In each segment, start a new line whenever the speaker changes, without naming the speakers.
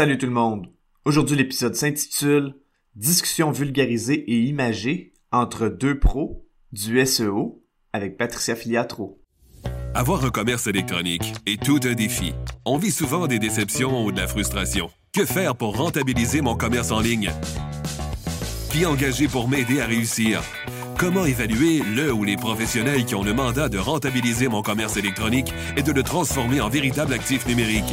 Salut tout le monde! Aujourd'hui, l'épisode s'intitule Discussion vulgarisée et imagée entre deux pros du SEO avec Patricia Filiatro.
Avoir un commerce électronique est tout un défi. On vit souvent des déceptions ou de la frustration. Que faire pour rentabiliser mon commerce en ligne? Qui engager pour m'aider à réussir? Comment évaluer le ou les professionnels qui ont le mandat de rentabiliser mon commerce électronique et de le transformer en véritable actif numérique?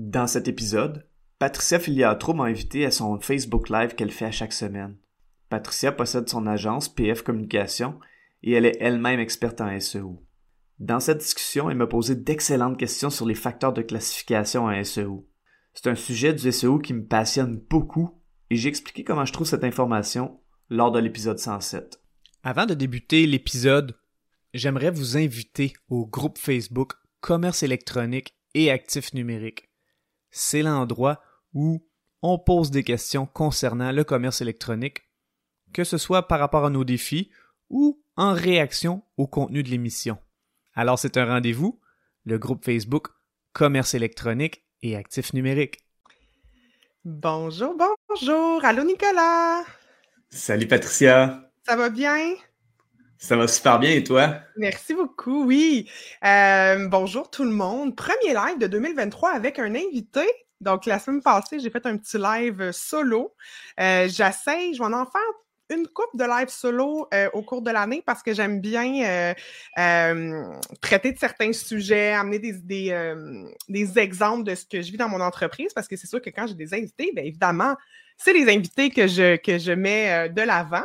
Dans cet épisode, Patricia Filiatro m'a invité à son Facebook Live qu'elle fait à chaque semaine. Patricia possède son agence PF Communication et elle est elle-même experte en SEO. Dans cette discussion, elle m'a posé d'excellentes questions sur les facteurs de classification en SEO. C'est un sujet du SEO qui me passionne beaucoup et j'ai expliqué comment je trouve cette information lors de l'épisode 107.
Avant de débuter l'épisode, j'aimerais vous inviter au groupe Facebook Commerce électronique et actifs numériques. C'est l'endroit où on pose des questions concernant le commerce électronique, que ce soit par rapport à nos défis ou en réaction au contenu de l'émission. Alors c'est un rendez-vous, le groupe Facebook Commerce électronique et actifs numériques.
Bonjour, bonjour. Allô, Nicolas.
Salut, Patricia.
Ça va bien?
Ça va super bien et toi?
Merci beaucoup, oui. Euh, bonjour tout le monde. Premier live de 2023 avec un invité. Donc, la semaine passée, j'ai fait un petit live solo. Euh, J'essaie, je vais en faire une coupe de live solo euh, au cours de l'année parce que j'aime bien euh, euh, traiter de certains sujets, amener des, des, euh, des, exemples de ce que je vis dans mon entreprise parce que c'est sûr que quand j'ai des invités, bien évidemment, c'est les invités que je, que je mets euh, de l'avant,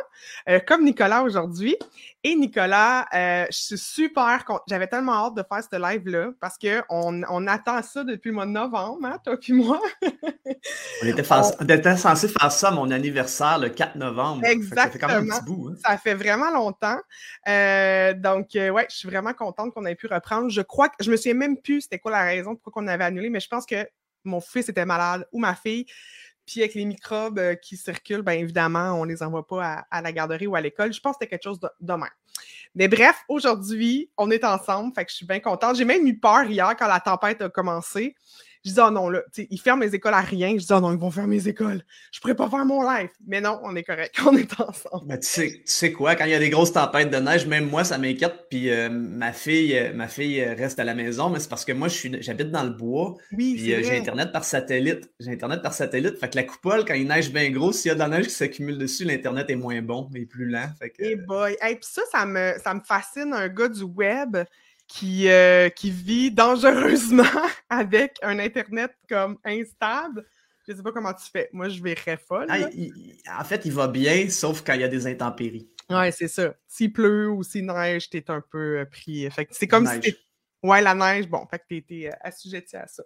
euh, comme Nicolas aujourd'hui. Et Nicolas, euh, je suis super contente. J'avais tellement hâte de faire ce live-là parce qu'on on attend ça depuis le mois de novembre, hein, toi puis moi.
on, était on... était censé faire ça à mon anniversaire le 4 novembre.
Exactement. Ça fait, quand même un petit bout, hein. ça fait vraiment longtemps. Euh, donc, ouais, je suis vraiment contente qu'on ait pu reprendre. Je crois que je me souviens même plus c'était quoi la raison pourquoi on avait annulé, mais je pense que mon fils était malade ou ma fille. Puis avec les microbes euh, qui circulent, bien évidemment, on ne les envoie pas à, la garderie ou à l'école. Je pense que c'était quelque chose de, de. Mais bref, aujourd'hui, on est ensemble, fait que je suis bien contente. J'ai même eu peur hier quand la tempête a commencé. Je dis, oh non, là, ils ferment les écoles à rien. Je dis, oh non, ils vont fermer les écoles. Je pourrais pas faire mon live. Mais non, on est correct. On est ensemble.
Mais tu sais, tu sais quoi, quand il y a des grosses tempêtes de neige, même moi, ça m'inquiète. Puis euh, ma fille, euh, ma fille reste à la maison, mais c'est parce que moi, j'habite dans le bois.
Oui,
puis euh, j'ai Internet par satellite. J'ai Internet par satellite. Fait que la coupole, quand il neige bien gros, s'il y a de la neige qui s'accumule dessus, l'Internet est moins bon et plus lent. Fait que...
Hey boy. Hey, puis ça, ça me, ça me fascine, un gars du web qui, euh, qui vit dangereusement avec un Internet comme instable. Je sais pas comment tu fais. Moi, je verrais folle.
Ah, il, en fait, il va bien, sauf quand il y a des intempéries.
Ouais, c'est ça. S'il pleut ou s'il neige, t'es un peu euh, pris. Fait c'est comme neige. si Ouais, la neige, bon, fait que tu été euh, assujetti à ça.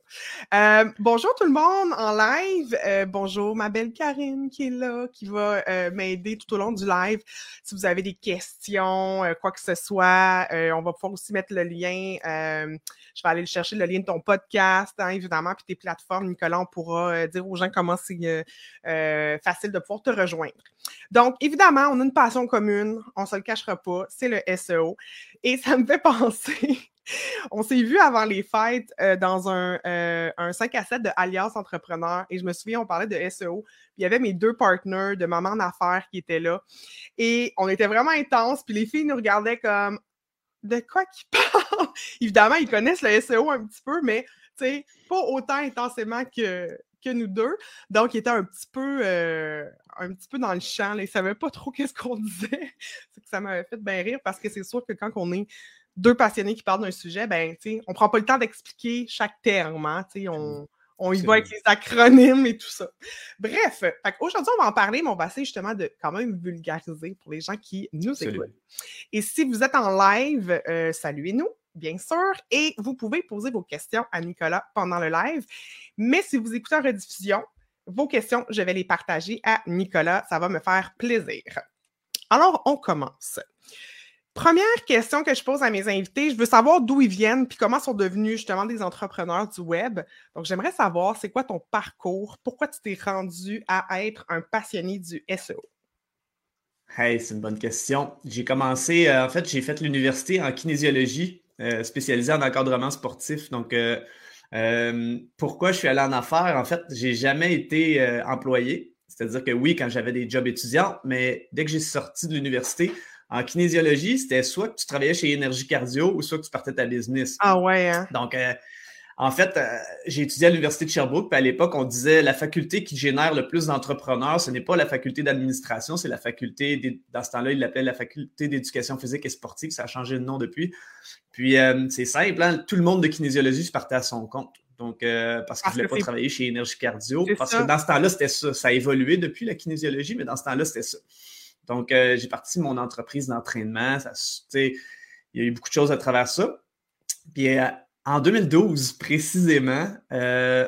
Euh, bonjour tout le monde en live. Euh, bonjour ma belle Karine qui est là, qui va euh, m'aider tout au long du live. Si vous avez des questions, euh, quoi que ce soit, on va pouvoir aussi mettre le lien. je vais aller chercher le lien de ton podcast, hein, évidemment, puis tes plateformes. Nicolas, on pourra dire aux gens comment c'est facile de pouvoir te rejoindre. Donc, évidemment, on a une passion commune, on se le cachera pas, c'est le SEO. Et ça me fait penser on s'est vu avant les fêtes euh, dans un, euh, un 5 à 7 de Alliance Entrepreneur et je me souviens, on parlait de SEO. Puis il y avait mes deux partenaires de Maman en affaires qui étaient là et on était vraiment intense. Puis les filles nous regardaient comme de quoi qu'ils parlent. Évidemment, ils connaissent le SEO un petit peu, mais pas autant intensément que, que nous deux. Donc, ils étaient un petit peu, euh, un petit peu dans le champ. Là. Ils ne savaient pas trop qu'est-ce qu'on disait. que ça m'avait fait bien rire parce que c'est sûr que quand on est deux passionnés qui parlent d'un sujet, ben, tu sais, on prend pas le temps d'expliquer chaque terme, hein, tu sais, on, on y va avec les acronymes et tout ça. Bref, aujourd'hui, on va en parler, mais on va essayer justement de quand même vulgariser pour les gens qui nous écoutent. Et si vous êtes en live, euh, saluez-nous, bien sûr, et vous pouvez poser vos questions à Nicolas pendant le live. Mais si vous écoutez en rediffusion, vos questions, je vais les partager à Nicolas. Ça va me faire plaisir. Alors, on commence. Première question que je pose à mes invités, je veux savoir d'où ils viennent puis comment sont devenus justement des entrepreneurs du web. Donc, j'aimerais savoir, c'est quoi ton parcours? Pourquoi tu t'es rendu à être un passionné du SEO?
Hey, c'est une bonne question. J'ai commencé, euh, en fait, j'ai fait l'université en kinésiologie, euh, spécialisée en encadrement sportif. Donc, euh, pourquoi je suis allé en affaires? En fait, j'ai jamais été employé. C'est-à-dire que oui, quand j'avais des jobs étudiants, mais dès que j'ai sorti de l'université, en kinésiologie, c'était soit que tu travaillais chez Énergie Cardio ou soit que tu partais ta business.
Ah ouais, hein?
Donc, euh, en fait, euh, j'ai étudié à l'Université de Sherbrooke, puis à l'époque, on disait la faculté qui génère le plus d'entrepreneurs, ce n'est pas la faculté d'administration, c'est la faculté, dans ce temps-là, il l'appelait la faculté d'éducation physique et sportive, ça a changé de nom depuis. Puis, euh, c'est simple, hein, tout le monde de kinésiologie se partait à son compte. Donc, parce qu'il ne voulait pas travailler chez Énergie Cardio. Parce que dans ce temps-là, c'était ça. Ça a évolué depuis la kinésiologie, mais dans ce temps-là, c'était ça. Donc, euh, j'ai parti de mon entreprise d'entraînement. il y a eu beaucoup de choses à travers ça. Puis euh, en 2012, précisément, euh,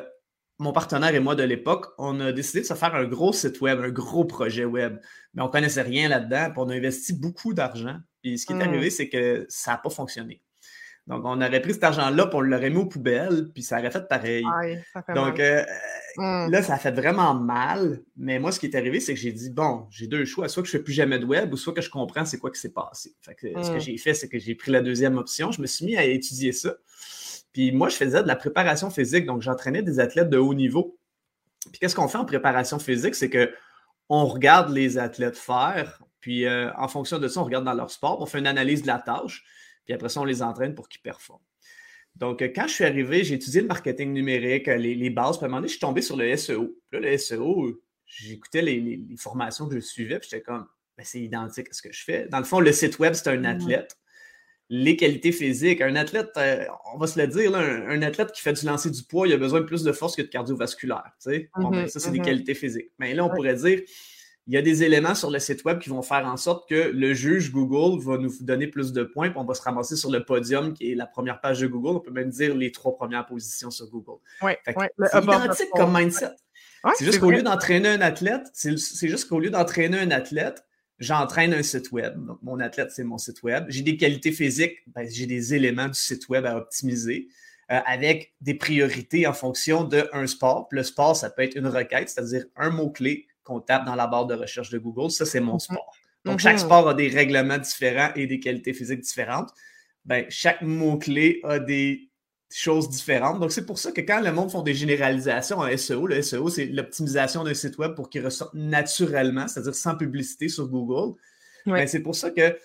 mon partenaire et moi de l'époque, on a décidé de se faire un gros site web, un gros projet web. Mais on ne connaissait rien là-dedans, puis on a investi beaucoup d'argent. Puis ce qui est hmm. arrivé, c'est que ça n'a pas fonctionné. Donc, on aurait pris cet argent-là, pour on l'aurait mis aux poubelles, puis ça aurait fait pareil. Donc, euh, mmh. là, ça a fait vraiment mal. Mais moi, ce qui est arrivé, c'est que j'ai dit, bon, j'ai deux choix. Soit que je ne fais plus jamais de web, ou soit que je comprends c'est quoi qui s'est passé. Ce que mmh. j'ai fait, c'est que j'ai pris la deuxième option. Je me suis mis à étudier ça. Puis moi, je faisais de la préparation physique. Donc, j'entraînais des athlètes de haut niveau. Puis qu'est-ce qu'on fait en préparation physique? C'est que on regarde les athlètes faire, puis euh, en fonction de ça, on regarde dans leur sport, on fait une analyse de la tâche. Puis après ça, on les entraîne pour qu'ils performent. Donc, euh, quand je suis arrivé, j'ai étudié le marketing numérique, euh, les, bases. Puis à un moment donné, je suis tombé sur le SEO. Puis là, le SEO, j'écoutais les, formations que je suivais, puis j'étais comme, ben, c'est identique à ce que je fais. Dans le fond, le site web, c'est un athlète. Les qualités physiques, un athlète, euh, on va se le dire, un, athlète qui fait du lancer du poids, il a besoin de plus de force que de cardiovasculaire. Ben, mm-hmm, ça, c'est des mm-hmm. qualités physiques. Mais là, on pourrait dire, il y a des éléments sur le site web qui vont faire en sorte que le juge Google va nous donner plus de points, puis on va se ramasser sur le podium qui est la première page de Google. On peut même dire les trois premières positions sur Google.
Ouais,
c'est identique comme mindset. c'est juste qu'au lieu d'entraîner un athlète, c'est juste qu'au lieu d'entraîner un athlète, j'entraîne un site web. Donc, mon athlète, c'est mon site web. J'ai des qualités physiques, ben, j'ai des éléments du site web à optimiser. Euh, avec des priorités en fonction d'un sport. le sport, ça peut être une requête, c'est-à-dire un mot-clé qu'on tape dans la barre de recherche de Google. Ça, c'est mon mhm. sport. Donc, chaque sport a des règlements différents et des qualités physiques différentes. Ben, chaque mot-clé a des choses différentes. Donc, c'est pour ça que quand le monde font des généralisations en SEO, le SEO, c'est l'optimisation d'un site web pour qu'il ressorte naturellement, c'est-à-dire sans publicité sur Google. Ben, c'est pour ça que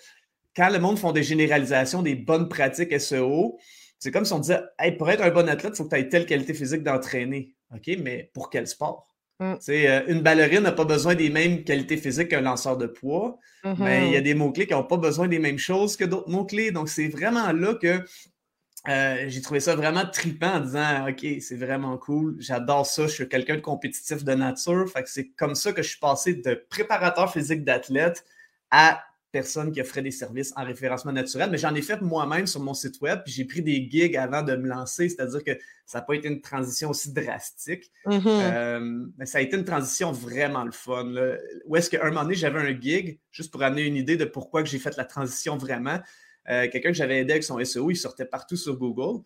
quand le monde font des généralisations, des bonnes pratiques SEO, c'est comme si on disait pour être un bon athlète, il faut que tu aies telle qualité physique d'entraîner. OK, mais pour quel sport? Mm. Euh, une ballerine n'a pas besoin des mêmes qualités physiques qu'un lanceur de poids, mais il y a mm-hmm. des mots-clés qui n'ont pas besoin des mêmes choses que d'autres mots-clés. Donc, c'est vraiment là que euh, j'ai trouvé ça vraiment trippant en disant OK, c'est vraiment cool, j'adore ça, je suis quelqu'un de compétitif de nature. Fait que c'est comme ça que je suis passé de préparateur physique d'athlète à personne qui offrait des services en référencement naturel, mais j'en ai fait moi-même sur mon site web, puis j'ai pris des gigs avant de me lancer, c'est-à-dire que ça n'a pas été une transition aussi drastique, mm-hmm. euh, mais ça a été une transition vraiment le fun. Là. Où est-ce qu'à un moment donné, j'avais un gig, juste pour amener une idée de pourquoi j'ai fait la transition vraiment. Euh, quelqu'un que j'avais aidé avec son SEO, il sortait partout sur Google.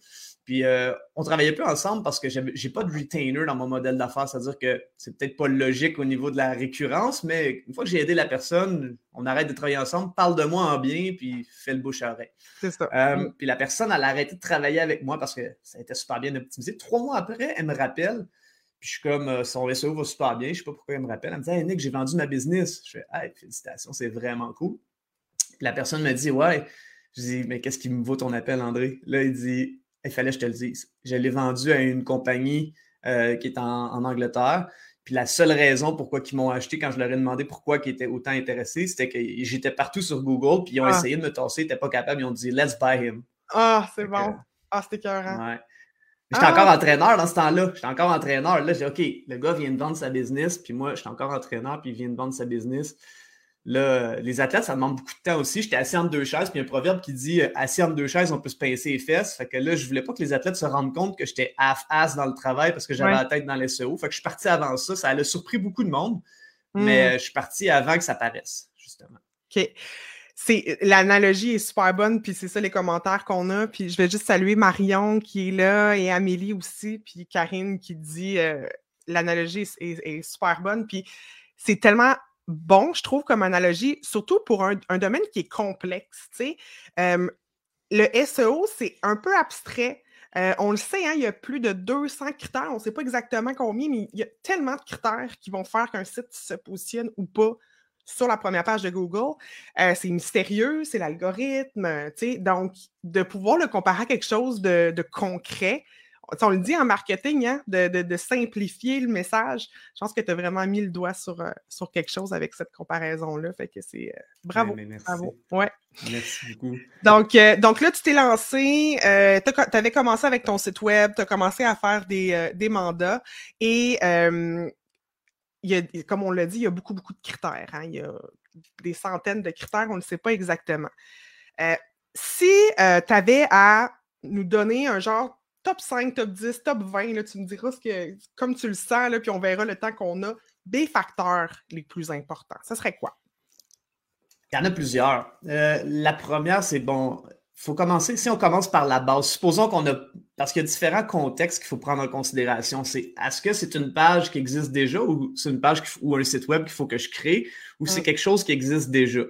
Puis euh, on travaillait plus ensemble parce que j'ai pas de retainer dans mon modèle d'affaires, c'est-à-dire que c'est peut-être pas logique au niveau de la récurrence, mais une fois que j'ai aidé la personne, on arrête de travailler ensemble, parle de moi en bien, puis fais le bouche à oreille.
C'est ça.
Euh, mm. Puis la personne, elle a arrêté de travailler avec moi parce que ça a été super bien optimisé. Trois mois après, elle me rappelle, puis je suis comme, son SEO va super bien, je sais pas pourquoi elle me rappelle. Elle me dit, hey Nick, j'ai vendu ma business. Je fais, hey, félicitations, c'est vraiment cool. Puis la personne me dit, ouais, je dis, mais qu'est-ce qui me vaut ton appel, André? Là, il dit, il fallait que je te le dise. Je l'ai vendu à une compagnie euh, qui est en, Angleterre. Puis la seule raison pourquoi ils m'ont acheté quand je leur ai demandé pourquoi ils étaient autant intéressés, c'était que j'étais partout sur Google, puis ils ont ah. essayé de me tasser, ils n'étaient pas capables, ils ont dit Let's buy him.
Ah, c'est bon. ah, c'était écœurant.
Ouais. J'étais ah. encore entraîneur dans ce temps-là. J'étais encore entraîneur. Là, j'ai OK, le gars vient de vendre sa business, puis moi, j'étais encore entraîneur, puis il vient de vendre sa business Là, les athlètes, ça demande beaucoup de temps aussi. J'étais assis entre deux chaises, puis il y a un proverbe qui dit euh, assis entre deux chaises, on peut se pincer les fesses. Fait que là, je voulais pas que les athlètes se rendent compte que j'étais half-ass dans le travail parce que j'avais la tête dans les SEO. Fait que je suis parti avant ça. Ça a surpris beaucoup de monde, mais hmm. je suis parti avant que ça paraisse, justement.
OK c'est l'analogie est super bonne, puis c'est ça les commentaires qu'on a. Puis je vais juste saluer Marion qui est là et Amélie aussi, puis Karine qui dit euh, l'analogie est, super bonne. Puis c'est tellement bon, je trouve, comme analogie, surtout pour un, domaine qui est complexe. Le SEO, c'est un peu abstrait. Euh, on le sait, hein, il y a plus de 200 critères. On ne sait pas exactement combien, mais il y a tellement de critères qui vont faire qu'un site se positionne ou pas sur la première page de Google. Euh, c'est mystérieux, c'est l'algorithme, donc de pouvoir le comparer à quelque chose de, concret. On le dit en marketing, hein, de, simplifier le message. Je pense que tu as vraiment mis le doigt sur, euh, sur quelque chose avec cette comparaison-là. Fait que c'est euh, bravo.
Ben, merci.
bravo. Ouais.
Merci beaucoup.
Donc, donc là, tu t'es lancé, tu avais commencé avec ton site web, tu as commencé à faire des, des mandats et comme on l'a dit, il y a beaucoup, beaucoup de critères. Hein. Il y a des centaines de critères, on ne sait pas exactement. Euh, si euh, tu avais à nous donner un genre top 5, top 10, top 20, là, tu me diras ce que, comme tu le sens, là, puis on verra le temps qu'on a, des facteurs les plus importants. Ce serait quoi?
Il y en a plusieurs. Euh, la première, c'est bon, faut commencer, si on commence par la base, supposons qu'on a, parce qu'il y a différents contextes qu'il faut prendre en considération. C'est est-ce que c'est une page qui existe déjà ou c'est une page ou un site web qu'il faut que je crée ou c'est quelque chose qui existe déjà?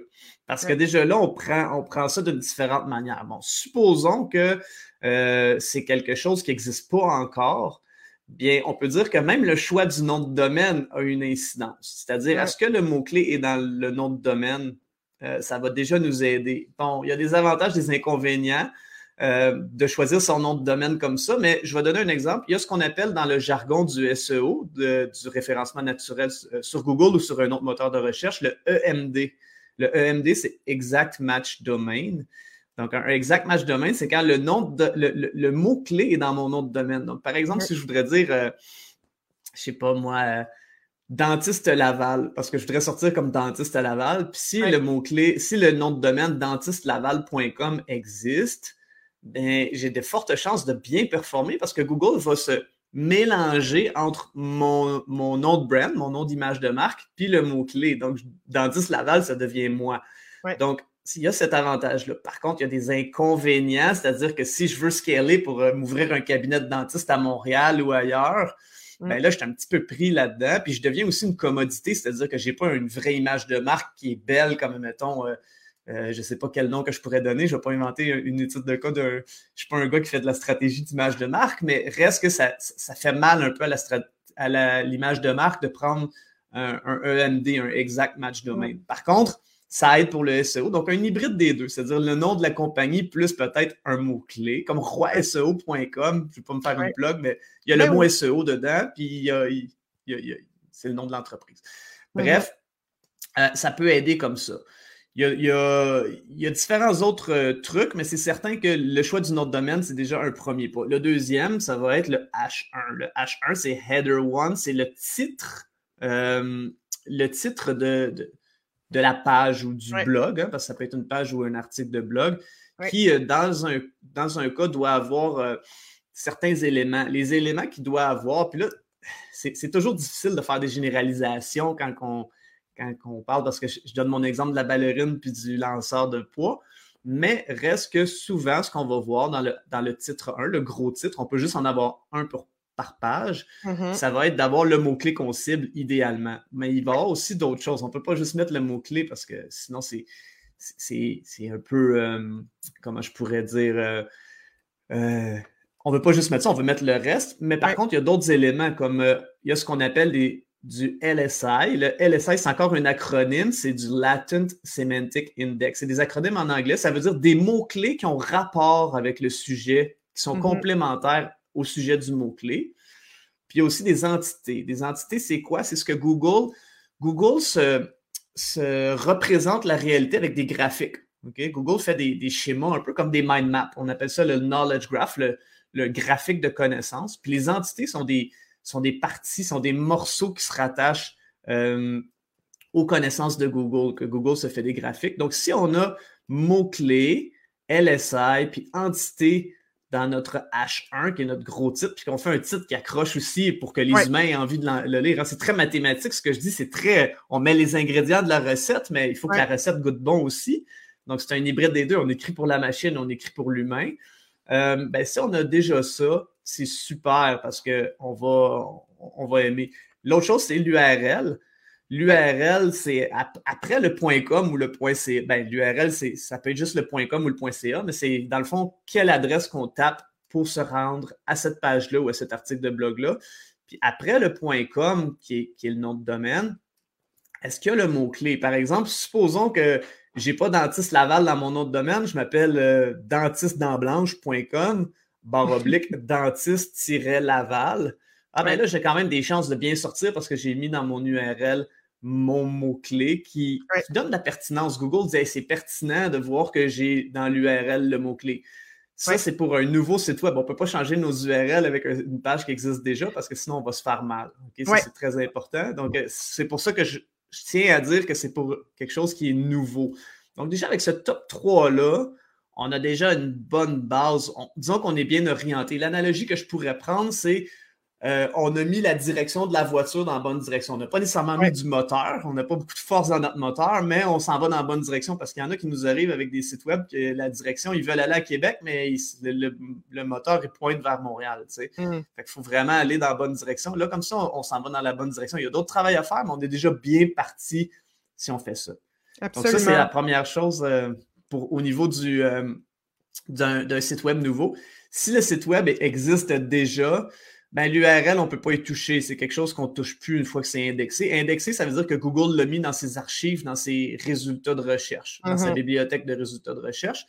Parce que déjà là, on prend, on prend ça de différentes manières. Bon, supposons que euh, c'est quelque chose qui n'existe pas encore. Bien, on peut dire que même le choix du nom de domaine a une incidence. C'est-à-dire, est-ce que le mot-clé est dans le nom de domaine? Euh, ça va déjà nous aider. Bon, il y a des avantages, des inconvénients euh, de choisir son nom de domaine comme ça, mais je vais donner un exemple. Il y a ce qu'on appelle dans le jargon du SEO, du référencement naturel sur Google ou sur un autre moteur de recherche, le EMD. Le EMD, c'est Exact Match Domain. Donc, un exact match domain, c'est quand le nom de, le, mot-clé est dans mon nom de domaine. Donc, par exemple, si je voudrais dire, je je sais pas moi, dentiste Laval, parce que je voudrais sortir comme dentiste Laval. Puis si le mot-clé, si le nom de domaine dentistelaval.com existe, ben, j'ai de fortes chances de bien performer parce que Google va se mélanger entre mon, mon nom de brand, mon nom d'image de marque, puis le mot-clé. Donc, dentiste Laval, ça devient moi. Donc, il y a cet avantage-là. Par contre, il y a des inconvénients, c'est-à-dire que si je veux scaler pour euh, m'ouvrir un cabinet de dentiste à Montréal ou ailleurs, ben mm. là, je suis un petit peu pris là-dedans. Puis je deviens aussi une commodité, c'est-à-dire que j'ai pas une vraie image de marque qui est belle, comme mettons, euh, euh, je ne sais pas quel nom que je pourrais donner. Je ne vais pas inventer une étude de cas d'un. Je ne suis pas un gars qui fait de la stratégie d'image de marque, mais reste que ça, ça fait mal un peu à l'image de marque de prendre un, un, EMD, un exact match domain. Par contre, ça aide pour le SEO. Donc, un hybride des deux, c'est-à-dire le nom de la compagnie plus peut-être un mot-clé, comme roiseo.com. Je ne vais pas me faire une plug, mais il y a le ben mot SEO dedans, puis c'est le nom de l'entreprise. Bref, euh, ça peut aider comme ça. Il y, a, différents autres euh, trucs, mais c'est certain que le choix du nom de domaine, c'est déjà un premier pas. Le deuxième, ça va être le H1. Le H1, c'est Header 1, c'est le titre, euh, le titre de de la page ou du blog, hein, parce que ça peut être une page ou un article de blog, qui, euh, dans, un, dans un cas, doit avoir euh, certains éléments. Les éléments qu'il doit avoir, puis là, c'est toujours difficile de faire des généralisations quand on, quand on parle, parce que je, donne mon exemple de la ballerine puis du lanceur de poids, mais reste que souvent, ce qu'on va voir dans le, dans le titre 1, le gros titre, on peut juste en avoir un pour par page, mm-hmm. ça va être d'avoir le mot-clé qu'on cible idéalement. Mais il va y avoir aussi d'autres choses. On ne peut pas juste mettre le mot-clé parce que sinon, c'est, c'est, un peu, euh, comment je pourrais dire, euh, euh, on ne veut pas juste mettre ça, on veut mettre le reste. Mais par contre, il y a d'autres éléments comme il y a ce qu'on appelle des, du LSI. Le LSI, c'est encore un acronyme, c'est du Latent Semantic Index. C'est des acronymes en anglais. Ça veut dire des mots-clés qui ont rapport avec le sujet, qui sont mm-hmm. complémentaires au sujet du mot-clé. Puis il y a aussi des entités. Des entités, c'est quoi? C'est ce que Google, Google se, représente la réalité avec des graphiques. Google fait des, schémas un peu comme des mind maps. On appelle ça le knowledge graph, le, graphique de connaissance. Puis les entités sont des, parties, sont des morceaux qui se rattachent euh, aux connaissances de Google, que Google se fait des graphiques. Donc, si on a mots-clés, LSI, puis entité dans notre H1, qui est notre gros titre, puis qu'on fait un titre qui accroche aussi pour que les humains aient envie de le lire. C'est très mathématique, ce que je dis, c'est très... On met les ingrédients de la recette, mais il faut que la recette goûte bon aussi. Donc, c'est un hybride des deux. On écrit pour la machine, on écrit pour l'humain. Euh, ben, si on a déjà ça, c'est super parce qu'on va, on va aimer. L'autre chose, c'est l'URL. L'URL, c'est après le .com ou le .ca. Ben, l'URL, ça peut être juste le .com ou le .ca, mais c'est dans le fond quelle adresse qu'on tape pour se rendre à cette page-là ou à cet article de blog-là. Puis après le .com, qui est, qui est le nom de domaine, est-ce qu'il y a le mot-clé? Par exemple, supposons que j'ai pas dentiste Laval dans mon nom de domaine, je m'appelle euh, barre oblique dentiste-laval. Ah ben là, j'ai quand même des chances de bien sortir parce que j'ai mis dans mon URL mon mot-clé qui, donne de la pertinence. Google dit c'est pertinent de voir que j'ai dans l'URL le mot-clé. Ça, c'est pour un nouveau site web. On ne peut pas changer nos URL avec une page qui existe déjà parce que sinon, on va se faire mal. Ça, c'est très important. Donc, euh, c'est pour ça que je, tiens à dire que c'est pour quelque chose qui est nouveau. Donc, déjà, avec ce top 3-là, on a déjà une bonne base. disons qu'on est bien orienté. L'analogie que je pourrais prendre, c'est euh, on a mis la direction de la voiture dans la bonne direction. On n'a pas nécessairement mis du moteur, on n'a pas beaucoup de force dans notre moteur, mais on s'en va dans la bonne direction parce qu'il y en a qui nous arrivent avec des sites web que la direction, ils veulent aller à Québec, mais le, moteur il pointe vers Montréal. Tu sais. Mm. Fait qu'il faut vraiment aller dans la bonne direction. Là, comme ça, on, s'en va dans la bonne direction. Il y a d'autres travail à faire, mais on est déjà bien parti si on fait ça. Donc, ça, c'est la première chose euh, pour, au niveau du, euh, d'un site web nouveau. Si le site web existe déjà, ben, l'URL, on ne peut pas y toucher. C'est quelque chose qu'on ne touche plus une fois que c'est indexé. Indexé, ça veut dire que Google l'a mis dans ses archives, dans ses résultats de recherche, dans sa mm-hmm. bibliothèque de résultats de recherche.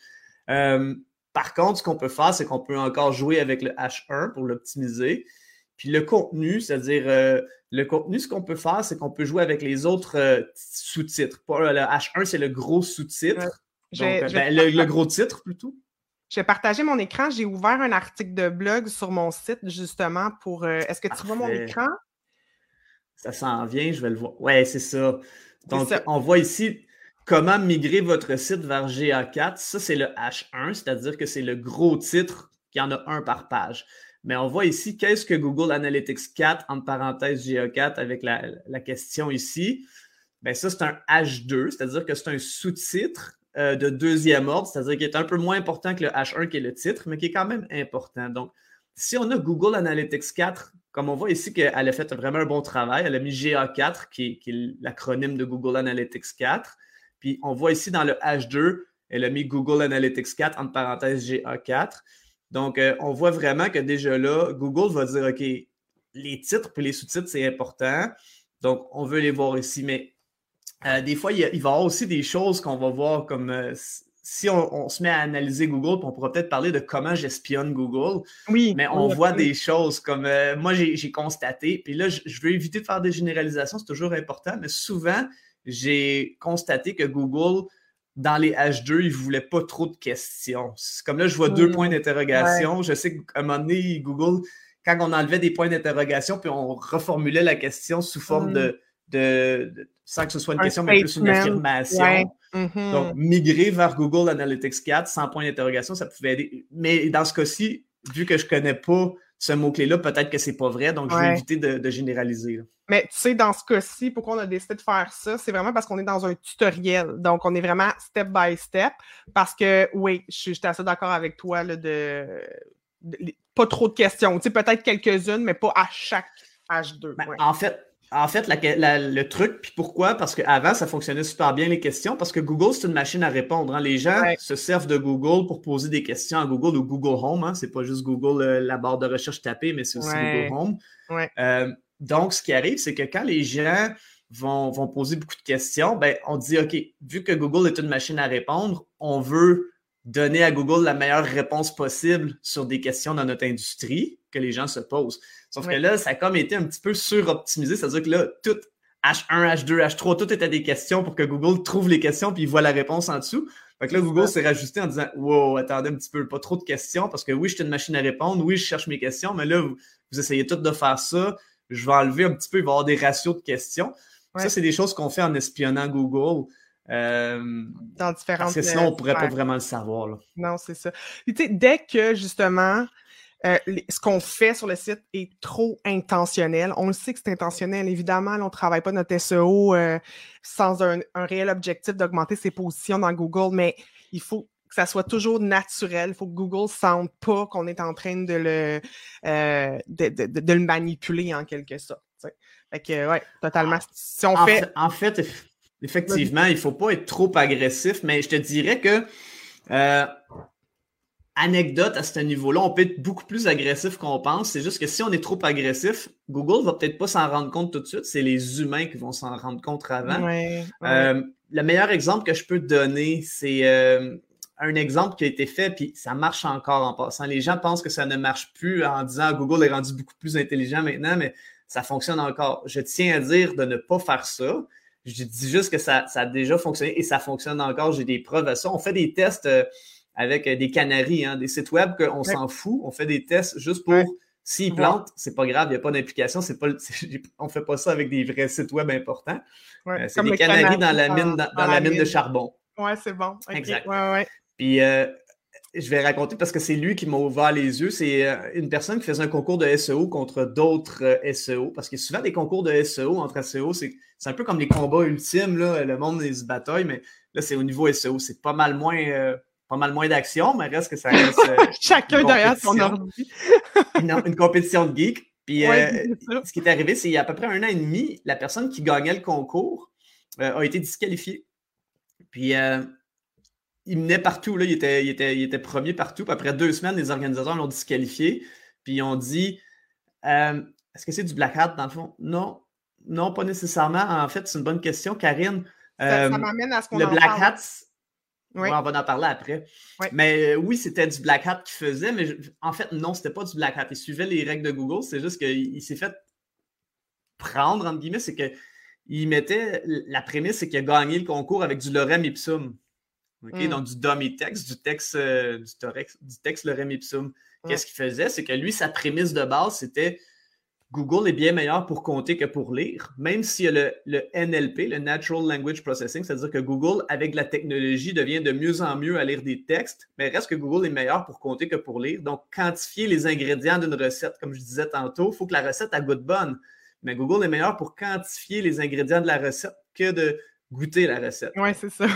Euh, par contre, ce qu'on peut faire, c'est qu'on peut encore jouer avec le H1 pour l'optimiser. Puis le contenu, c'est-à-dire euh, le contenu, ce qu'on peut faire, c'est qu'on peut jouer avec les autres euh, sous-titres. Le H1, c'est le gros sous-titre. Ben, le, gros titre plutôt.
Je vais partager mon écran. J'ai ouvert un article de blog sur mon site justement pour. Euh, est-ce que tu vois mon écran?
Ça s'en vient, je vais le voir. Ouais, c'est ça. Donc, on voit ici comment migrer votre site vers GA4. Ça, c'est le H1, c'est-à-dire que c'est le gros titre, qu'il y en a un par page. Mais on voit ici qu'est-ce que Google Analytics 4, entre parenthèses GA4, avec la, la question ici? Bien, ça, c'est un H2, c'est-à-dire que c'est un sous-titre euh, de deuxième ordre, c'est-à-dire qui est un peu moins important que le H1 qui est le titre, mais qui est quand même important. Donc, si on a Google Analytics 4, comme on voit ici qu'elle a fait vraiment un bon travail, elle a mis GA4, qui est, l'acronyme de Google Analytics 4. Puis on voit ici dans le H2, elle a mis Google Analytics 4 entre parenthèses GA4. Donc, euh, on voit vraiment que déjà là, Google va dire, OK, les titres puis les sous-titres, c'est important. Donc, on veut les voir ici. Mais euh, des fois, il, va y avoir aussi des choses qu'on va voir comme euh, si on, se met à analyser Google, on pourra peut-être parler de comment j'espionne Google.
Oui.
Mais on voit des choses comme euh, moi, j'ai constaté, puis là, je, veux éviter de faire des généralisations, c'est toujours important, mais souvent, j'ai constaté que Google, dans les H2, il ne voulait pas trop de questions. Comme là, je vois deux points d'interrogation. Je sais qu'à un moment donné, Google, quand on enlevait des points d'interrogation, puis on reformulait la question sous forme de de, sans que ce soit une question, mais plus une affirmation. Mm-hmm. Donc, migrer vers Google Analytics 4 sans point d'interrogation, ça pouvait aider. Mais dans ce cas-ci, vu que je ne connais pas ce mot-clé-là, peut-être que c'est pas vrai, donc je vais éviter de, généraliser.
Mais tu sais, dans ce cas-ci, pourquoi on a décidé de faire ça, c'est vraiment parce qu'on est dans un tutoriel. Donc, on est vraiment step by step. Parce que, oui, je suis assez d'accord avec toi là, de, pas trop de questions. Tu sais, peut-être quelques-unes, mais pas à chaque H2.
Ben, en fait, en fait, le truc, puis pourquoi? Parce qu'avant, ça fonctionnait super bien les questions, parce que Google, c'est une machine à répondre. Hein. Les gens se servent de Google pour poser des questions à Google ou Google Home. Hein. C'est pas juste Google, euh, la barre de recherche tapée, mais c'est aussi Google Home. Euh, donc, ce qui arrive, c'est que quand les gens vont, vont, poser beaucoup de questions, ben, on dit, OK, vu que Google est une machine à répondre, on veut donner à Google la meilleure réponse possible sur des questions dans notre industrie que les gens se posent. Sauf que là, ça a comme été un petit peu suroptimisé, c'est-à-dire que là, tout H1, H2, H3, tout était des questions pour que Google trouve les questions puis il voit la réponse en dessous. Fait que là, Google s'est rajusté en disant Wow, attendez un petit peu, pas trop de questions, parce que oui, je suis une machine à répondre, oui, je cherche mes questions, mais là, vous, essayez tout de faire ça. Je vais enlever un petit peu, il va y avoir des ratios de questions. Ça, c'est des choses qu'on fait en espionnant Google.
Euh, dans différentes. Parce
que sinon, on ne pourrait pas vraiment le savoir. Là.
Non, c'est ça. dès que justement, euh, ce qu'on fait sur le site est trop intentionnel. On le sait que c'est intentionnel. Évidemment, on ne travaille pas notre SEO euh, sans un, réel objectif d'augmenter ses positions dans Google, mais il faut que ça soit toujours naturel. Il faut que Google ne sente pas qu'on est en train de le, euh, de, le manipuler en quelque sorte. Fait que, ouais, totalement. Si on
en
fait...
En fait, effectivement, il ne faut pas être trop agressif, mais je te dirais que anecdote à ce niveau-là, on peut être beaucoup plus agressif qu'on pense. C'est juste que si on est trop agressif, Google va peut-être pas s'en rendre compte tout de suite. C'est les humains qui vont s'en rendre compte avant. Euh, le meilleur exemple que je peux te donner, c'est euh, un exemple qui a été fait, puis ça marche encore en passant. Les gens pensent que ça ne marche plus en disant Google est rendu beaucoup plus intelligent maintenant, mais ça fonctionne encore. Je tiens à dire de ne pas faire ça. Je dis juste que ça, a déjà fonctionné et ça fonctionne encore. J'ai des preuves à ça. On fait des tests. Euh, avec euh, des canaries, hein, des sites web qu'on s'en fout. On fait des tests juste pour s'ils plantent, c'est pas grave, il n'y a pas d'implication. C'est pas, on fait pas ça avec des vrais sites web importants. Euh, c'est des canaries dans la mine, dans, la, mine, de charbon.
Ouais, c'est bon.
Exact. Puis euh, je vais raconter parce que c'est lui qui m'a ouvert les yeux. C'est une personne qui faisait un concours de SEO contre d'autres SEO. Parce qu'il y a souvent des concours de SEO entre SEO. C'est un peu comme les combats ultimes, là, le monde des batailles, mais là, c'est au niveau SEO. C'est pas mal moins pas mal moins d'action, mais reste que ça reste. Euh,
Chacun derrière son ordi.
une, compétition de geek. Puis euh, ce qui est arrivé, c'est il y a à peu près un an et demi, la personne qui gagnait le concours euh, a été disqualifiée. Puis il menait partout, là, il, était, il, était, il était premier partout. Puis après deux semaines, les organisateurs l'ont disqualifié. Puis ils ont dit Est-ce que c'est du black hat dans le fond? Non, non, pas nécessairement. En fait, c'est une bonne question, Karine.
Ça, m'amène à ce qu'on
Le black hat, on va en parler après. Mais euh, oui, c'était du Black Hat qu'il faisait, mais en fait, non, c'était pas du Black Hat. Il suivait les règles de Google. C'est juste qu'il s'est fait prendre, entre guillemets, c'est qu'il mettait la prémisse, c'est qu'il a gagné le concours avec du lorem ipsum. Hmm. Donc, du dummy text, du texte, euh, du, du, texte lorem ipsum. Qu'est-ce qu'il faisait? C'est que lui, sa prémisse de base, c'était Google est bien meilleur pour compter que pour lire, même s'il y a le, NLP, le Natural Language Processing, c'est-à-dire que Google, avec la technologie, devient de mieux en mieux à lire des textes, mais reste que Google est meilleur pour compter que pour lire. Donc, quantifier les ingrédients d'une recette, comme je disais tantôt, il faut que la recette a goûte bonne. Mais Google est meilleur pour quantifier les ingrédients de la recette que de goûter la recette.
Oui, c'est ça.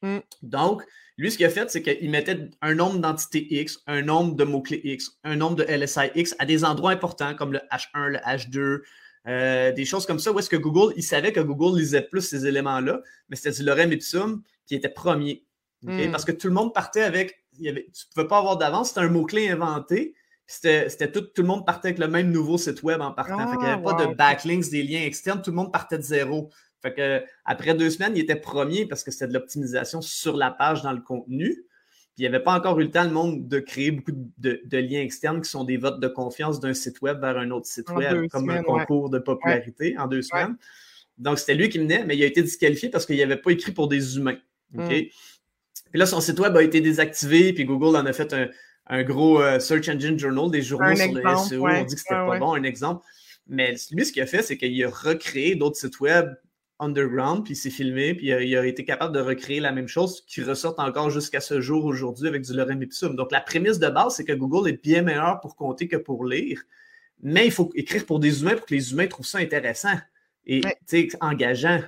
Mm. Donc, lui, ce qu'il a fait, c'est qu'il mettait un nombre d'entités X, un nombre de mots-clés X, un nombre de LSI X à des endroits importants comme le H1, le H2, euh, des choses comme ça, où est-ce que Google, il savait que Google lisait plus ces éléments-là, mais c'était du lorem ipsum qui était premier. Hmm. Parce que tout le monde partait avec, il y avait, tu ne pouvais pas avoir d'avance, c'était un mot-clé inventé, c'était tout, tout le monde partait avec le même nouveau site web en partant. il n'y avait pas de backlinks, des liens externes, tout le monde partait de zéro. Fait que après deux semaines, il était premier parce que c'était de l'optimisation sur la page dans le contenu. Puis il n'y avait pas encore eu le temps, le monde, de créer beaucoup de, liens externes qui sont des votes de confiance d'un site web vers un autre site web, comme un concours de popularité en deux semaines. Donc, c'était lui qui menait, mais il a été disqualifié parce qu'il avait pas écrit pour des humains. Hmm. Puis là, son site web a été désactivé, puis Google en a fait un, gros euh, Search Engine Journal, des journaux sur le SEO. On dit que c'était pas bon, un exemple. Mais lui, ce qu'il a fait, c'est qu'il a recréé d'autres sites web underground, puis il s'est filmé, puis il a, été capable de recréer la même chose qui ressort encore jusqu'à ce jour aujourd'hui avec du lorem ipsum. Donc la prémisse de base, c'est que Google est bien meilleur pour compter que pour lire, mais il faut écrire pour des humains pour que les humains trouvent ça intéressant et engageant.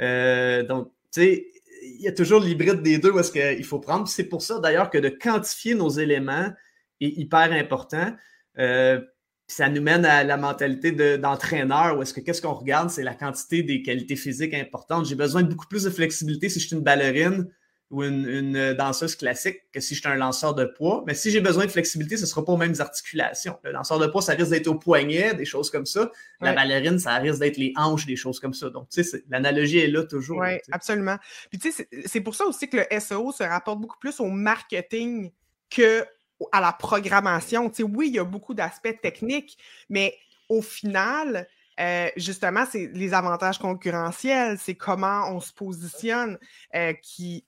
Euh, donc, tu sais, il y a toujours l'hybride des deux où est-ce qu'il faut prendre. C'est pour ça d'ailleurs que de quantifier nos éléments est hyper important. Euh, ça nous mène à la mentalité d'entraîneur où est-ce que qu'est-ce qu'on regarde, c'est la quantité des qualités physiques importantes. J'ai besoin de beaucoup plus de flexibilité si je suis une ballerine ou une, danseuse classique que si je suis un lanceur de poids. Mais si j'ai besoin de flexibilité, ce ne sera pas aux mêmes articulations. Le lanceur de poids, ça risque d'être au poignet, des choses comme ça. La ballerine, ça risque d'être les hanches, des choses comme ça. Donc, tu sais, l'analogie est là toujours.
Oui, absolument. Puis, tu sais, c'est pour ça aussi que le SEO se rapporte beaucoup plus au marketing que à la programmation. Tu sais, oui, il y a beaucoup d'aspects techniques, mais au final, euh, justement, c'est les avantages concurrentiels, c'est comment on se positionne euh, qui,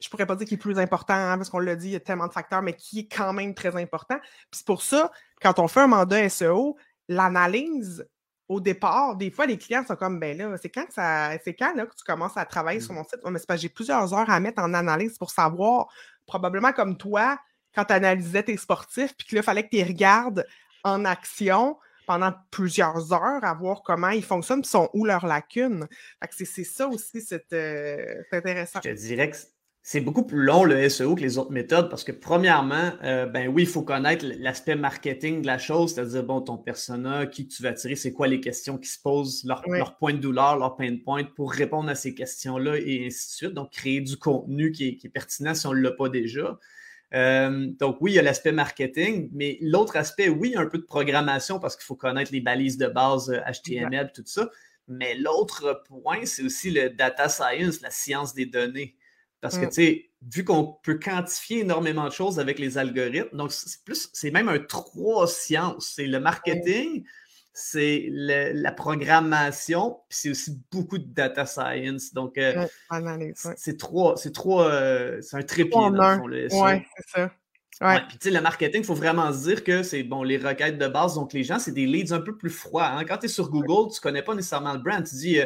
je pourrais pas dire qui est plus important, hein, parce qu'on l'a dit, il y a tellement de facteurs, mais qui est quand même très important. Puis c'est pour ça, quand on fait un mandat SEO, l'analyse au départ, des fois, les clients sont comme, ben là, c'est quand, ça, c'est quand là, que tu commences à travailler sur mmh. mon site? mais c'est parce que j'ai plusieurs heures à mettre en analyse pour savoir, probablement comme toi, quand tu analysais tes sportifs, puis qu'il fallait que tu les regardes en action pendant plusieurs heures à voir comment ils fonctionnent, puis sont où leurs lacunes. c'est, ça aussi, euh, c'est, intéressant.
Je te dirais que c'est beaucoup plus long le SEO que les autres méthodes parce que premièrement, euh, ben oui, il faut connaître l'aspect marketing de la chose, c'est-à-dire bon, ton persona, qui tu vas attirer, c'est quoi les questions qui se posent, leur, point de douleur, leur pain point pour répondre à ces questions-là et ainsi de suite. Donc, créer du contenu qui est, pertinent si on ne l'a pas déjà. Euh, donc oui, il y a l'aspect marketing, mais l'autre aspect, oui, un peu de programmation parce qu'il faut connaître les balises de base HTML, euh, tout ça. Mais l'autre point, c'est aussi le data science, la science des données. Parce que, mm. tu sais, vu qu'on peut quantifier énormément de choses avec les algorithmes, donc c'est plus, c'est même un trois sciences. C'est le marketing, c'est la programmation, puis c'est aussi beaucoup de data science. Donc, euh, c'est trois, c'est trois, euh, c'est un trépied dans le
Oui, c'est ça. Ouais.
puis tu sais, le marketing, il faut vraiment se dire que c'est bon, les requêtes de base, donc les gens, c'est des leads un peu plus froids. Hein. Quand tu es sur Google, tu ne connais pas nécessairement le brand. Tu dis,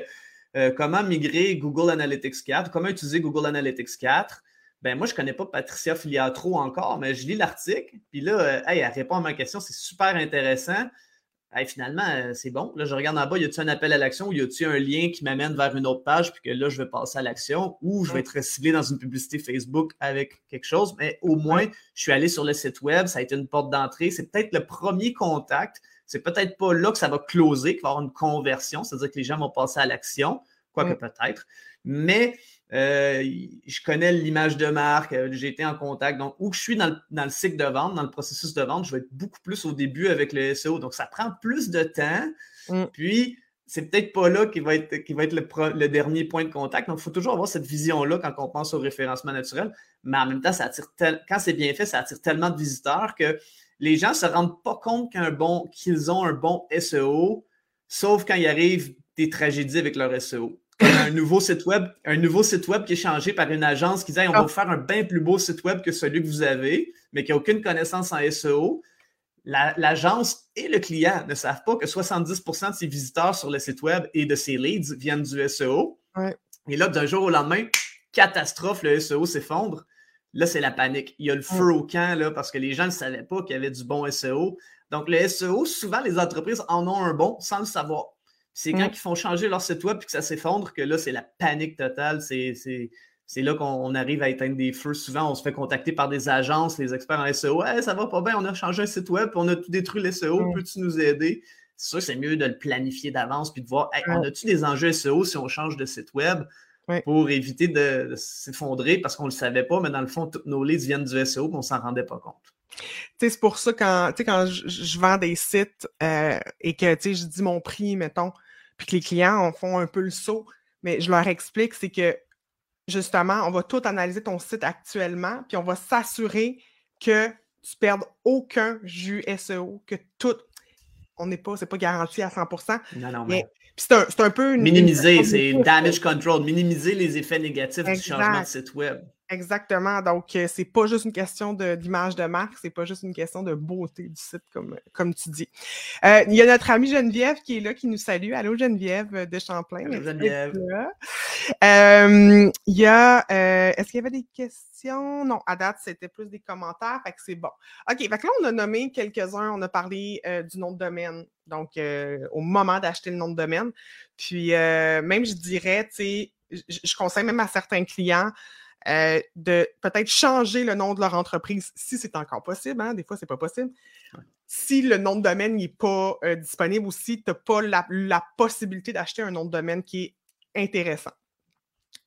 euh, comment migrer Google Analytics 4, comment utiliser Google Analytics 4. Ben, moi, je ne connais pas Patricia Filiatro encore, mais je lis l'article, puis là, euh, elle répond à ma question, c'est super intéressant. Finalement, euh, c'est bon. Là, je regarde en bas, y a-t-il un appel à l'action ou y a-t-il un lien qui m'amène vers une autre page, puis que là, je vais passer à l'action ou je vais être ciblé dans une publicité Facebook avec quelque chose. Mais au moins, je suis allé sur le site web, ça a été une porte d'entrée. C'est peut-être le premier contact c'est peut-être pas là que ça va closer, qu'il va y avoir une conversion, c'est-à-dire que les gens vont passer à l'action, quoique mm. peut-être. Mais je connais l'image de marque, euh, j'ai été en contact. Donc, où je suis dans le, cycle de vente, dans le processus de vente, je vais être beaucoup plus au début avec le SEO. Donc, ça prend plus de temps. Mm. Puis, c'est peut-être pas là qui va être, qui va être le, dernier point de contact. Donc, il faut toujours avoir cette vision-là quand on pense au référencement naturel. Mais en même temps, ça attire quand c'est bien fait, ça attire tellement de visiteurs que les gens ne se rendent pas compte bon, qu'ils ont un bon SEO, sauf quand il arrive des tragédies avec leur SEO. Un nouveau site web, un nouveau site web qui est changé par une agence qui dit on va ah. faire un bien plus beau site web que celui que vous avez, mais qui n'a aucune connaissance en SEO. L'agence et le client ne savent pas que 70% de ses visiteurs sur le site web et de ses leads viennent du SEO. Et là, d'un jour au lendemain, catastrophe, le SEO s'effondre. Là, c'est la panique. Il y a le feu au camp là, parce que les gens ne savaient pas qu'il y avait du bon SEO. Donc, le SEO, souvent, les entreprises en ont un bon sans le savoir. C'est quand ils font changer leur site web et que ça s'effondre que là, c'est la panique totale. C'est là qu'on arrive à éteindre des feux. Souvent, on se fait contacter par des agences, les experts en SEO. Ouais, ça va pas bien, on a changé un site web, on a tout détruit le SEO. Peux-tu nous aider? C'est sûr que c'est mieux de le planifier d'avance puis de voir, on a-tu des enjeux SEO si on change de site web? pour éviter de, s'effondrer? Parce qu'on ne le savait pas, mais dans le fond, tous nos leads viennent du SEO, on ne s'en rendait pas compte.
C'est pour ça quand, quand je, vends des sites euh, et que je dis mon prix, mettons, puis que les clients en font un peu le saut, mais je leur explique, c'est que justement, on va tout analyser ton site actuellement, puis on va s'assurer que tu perdes aucun jus SEO, que tout, on n'est pas, c'est pas garanti à 100%.
Non, non, mais
c'est un, un, peu.
minimiser, c'est damage control, minimiser les effets négatifs du changement de site web.
Exactement. Donc, euh, c'est pas juste une question d'image de, marque, c'est pas juste une question de beauté du site, comme, comme tu dis. Euh, il y a notre amie Geneviève qui est là, qui nous salue. Allô, Geneviève de Champlain.
Allô, Geneviève.
Euh, il y a, est-ce qu'il y avait des questions? Non, à date, c'était plus des commentaires, fait que c'est bon. OK, fait que là, on a nommé quelques-uns, on a parlé du nom de domaine, donc au moment d'acheter le nom de domaine. Puis, même, je dirais, tu sais, je conseille même à certains clients, euh, de peut-être changer le nom de leur entreprise si c'est encore possible. Hein, des fois, c'est pas possible. Si le nom de domaine n'est pas euh, disponible ou si tu n'as pas la, possibilité d'acheter un nom de domaine qui est intéressant.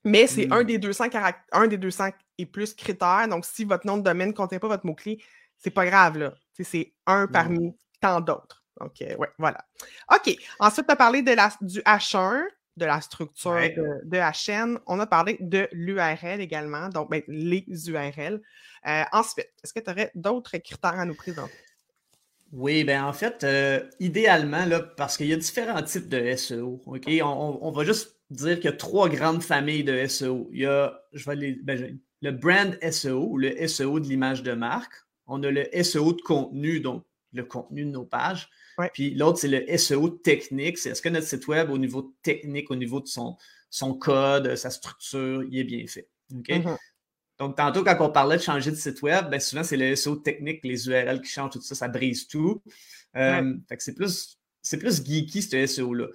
Mais c'est un, hmm. des 200 un des 200 et plus critères. Donc, si votre nom de domaine ne contient pas votre mot-clé, c'est pas grave. là. C'est un hmm. parmi tant d'autres. Donc, euh, ouais, voilà. OK. Ensuite, tu as parlé de la, du H1 de la structure de, de, la chaîne. On a parlé de l'URL également, donc ben, les URL. Euh, ensuite, est-ce que tu aurais d'autres critères à nous présenter?
Oui, ben en fait, euh, idéalement, là, parce qu'il y a différents types de SEO. OK? On, va juste dire qu'il y a trois grandes familles de SEO. Il y a, je vais les, ben, le brand SEO ou le SEO de l'image de marque. On a le SEO de contenu, donc le contenu de nos pages. Puis l'autre, c'est le SEO technique. C'est est-ce que notre site web, au niveau technique, au niveau de son, son code, sa structure, il est bien fait? OK? Mm-hmm. Donc, tantôt, quand on parlait de changer de site web, ben, souvent, c'est le SEO technique, les URL qui changent, tout ça, ça brise tout. Euh, c'est plus, plus geeky, ce SEO-là.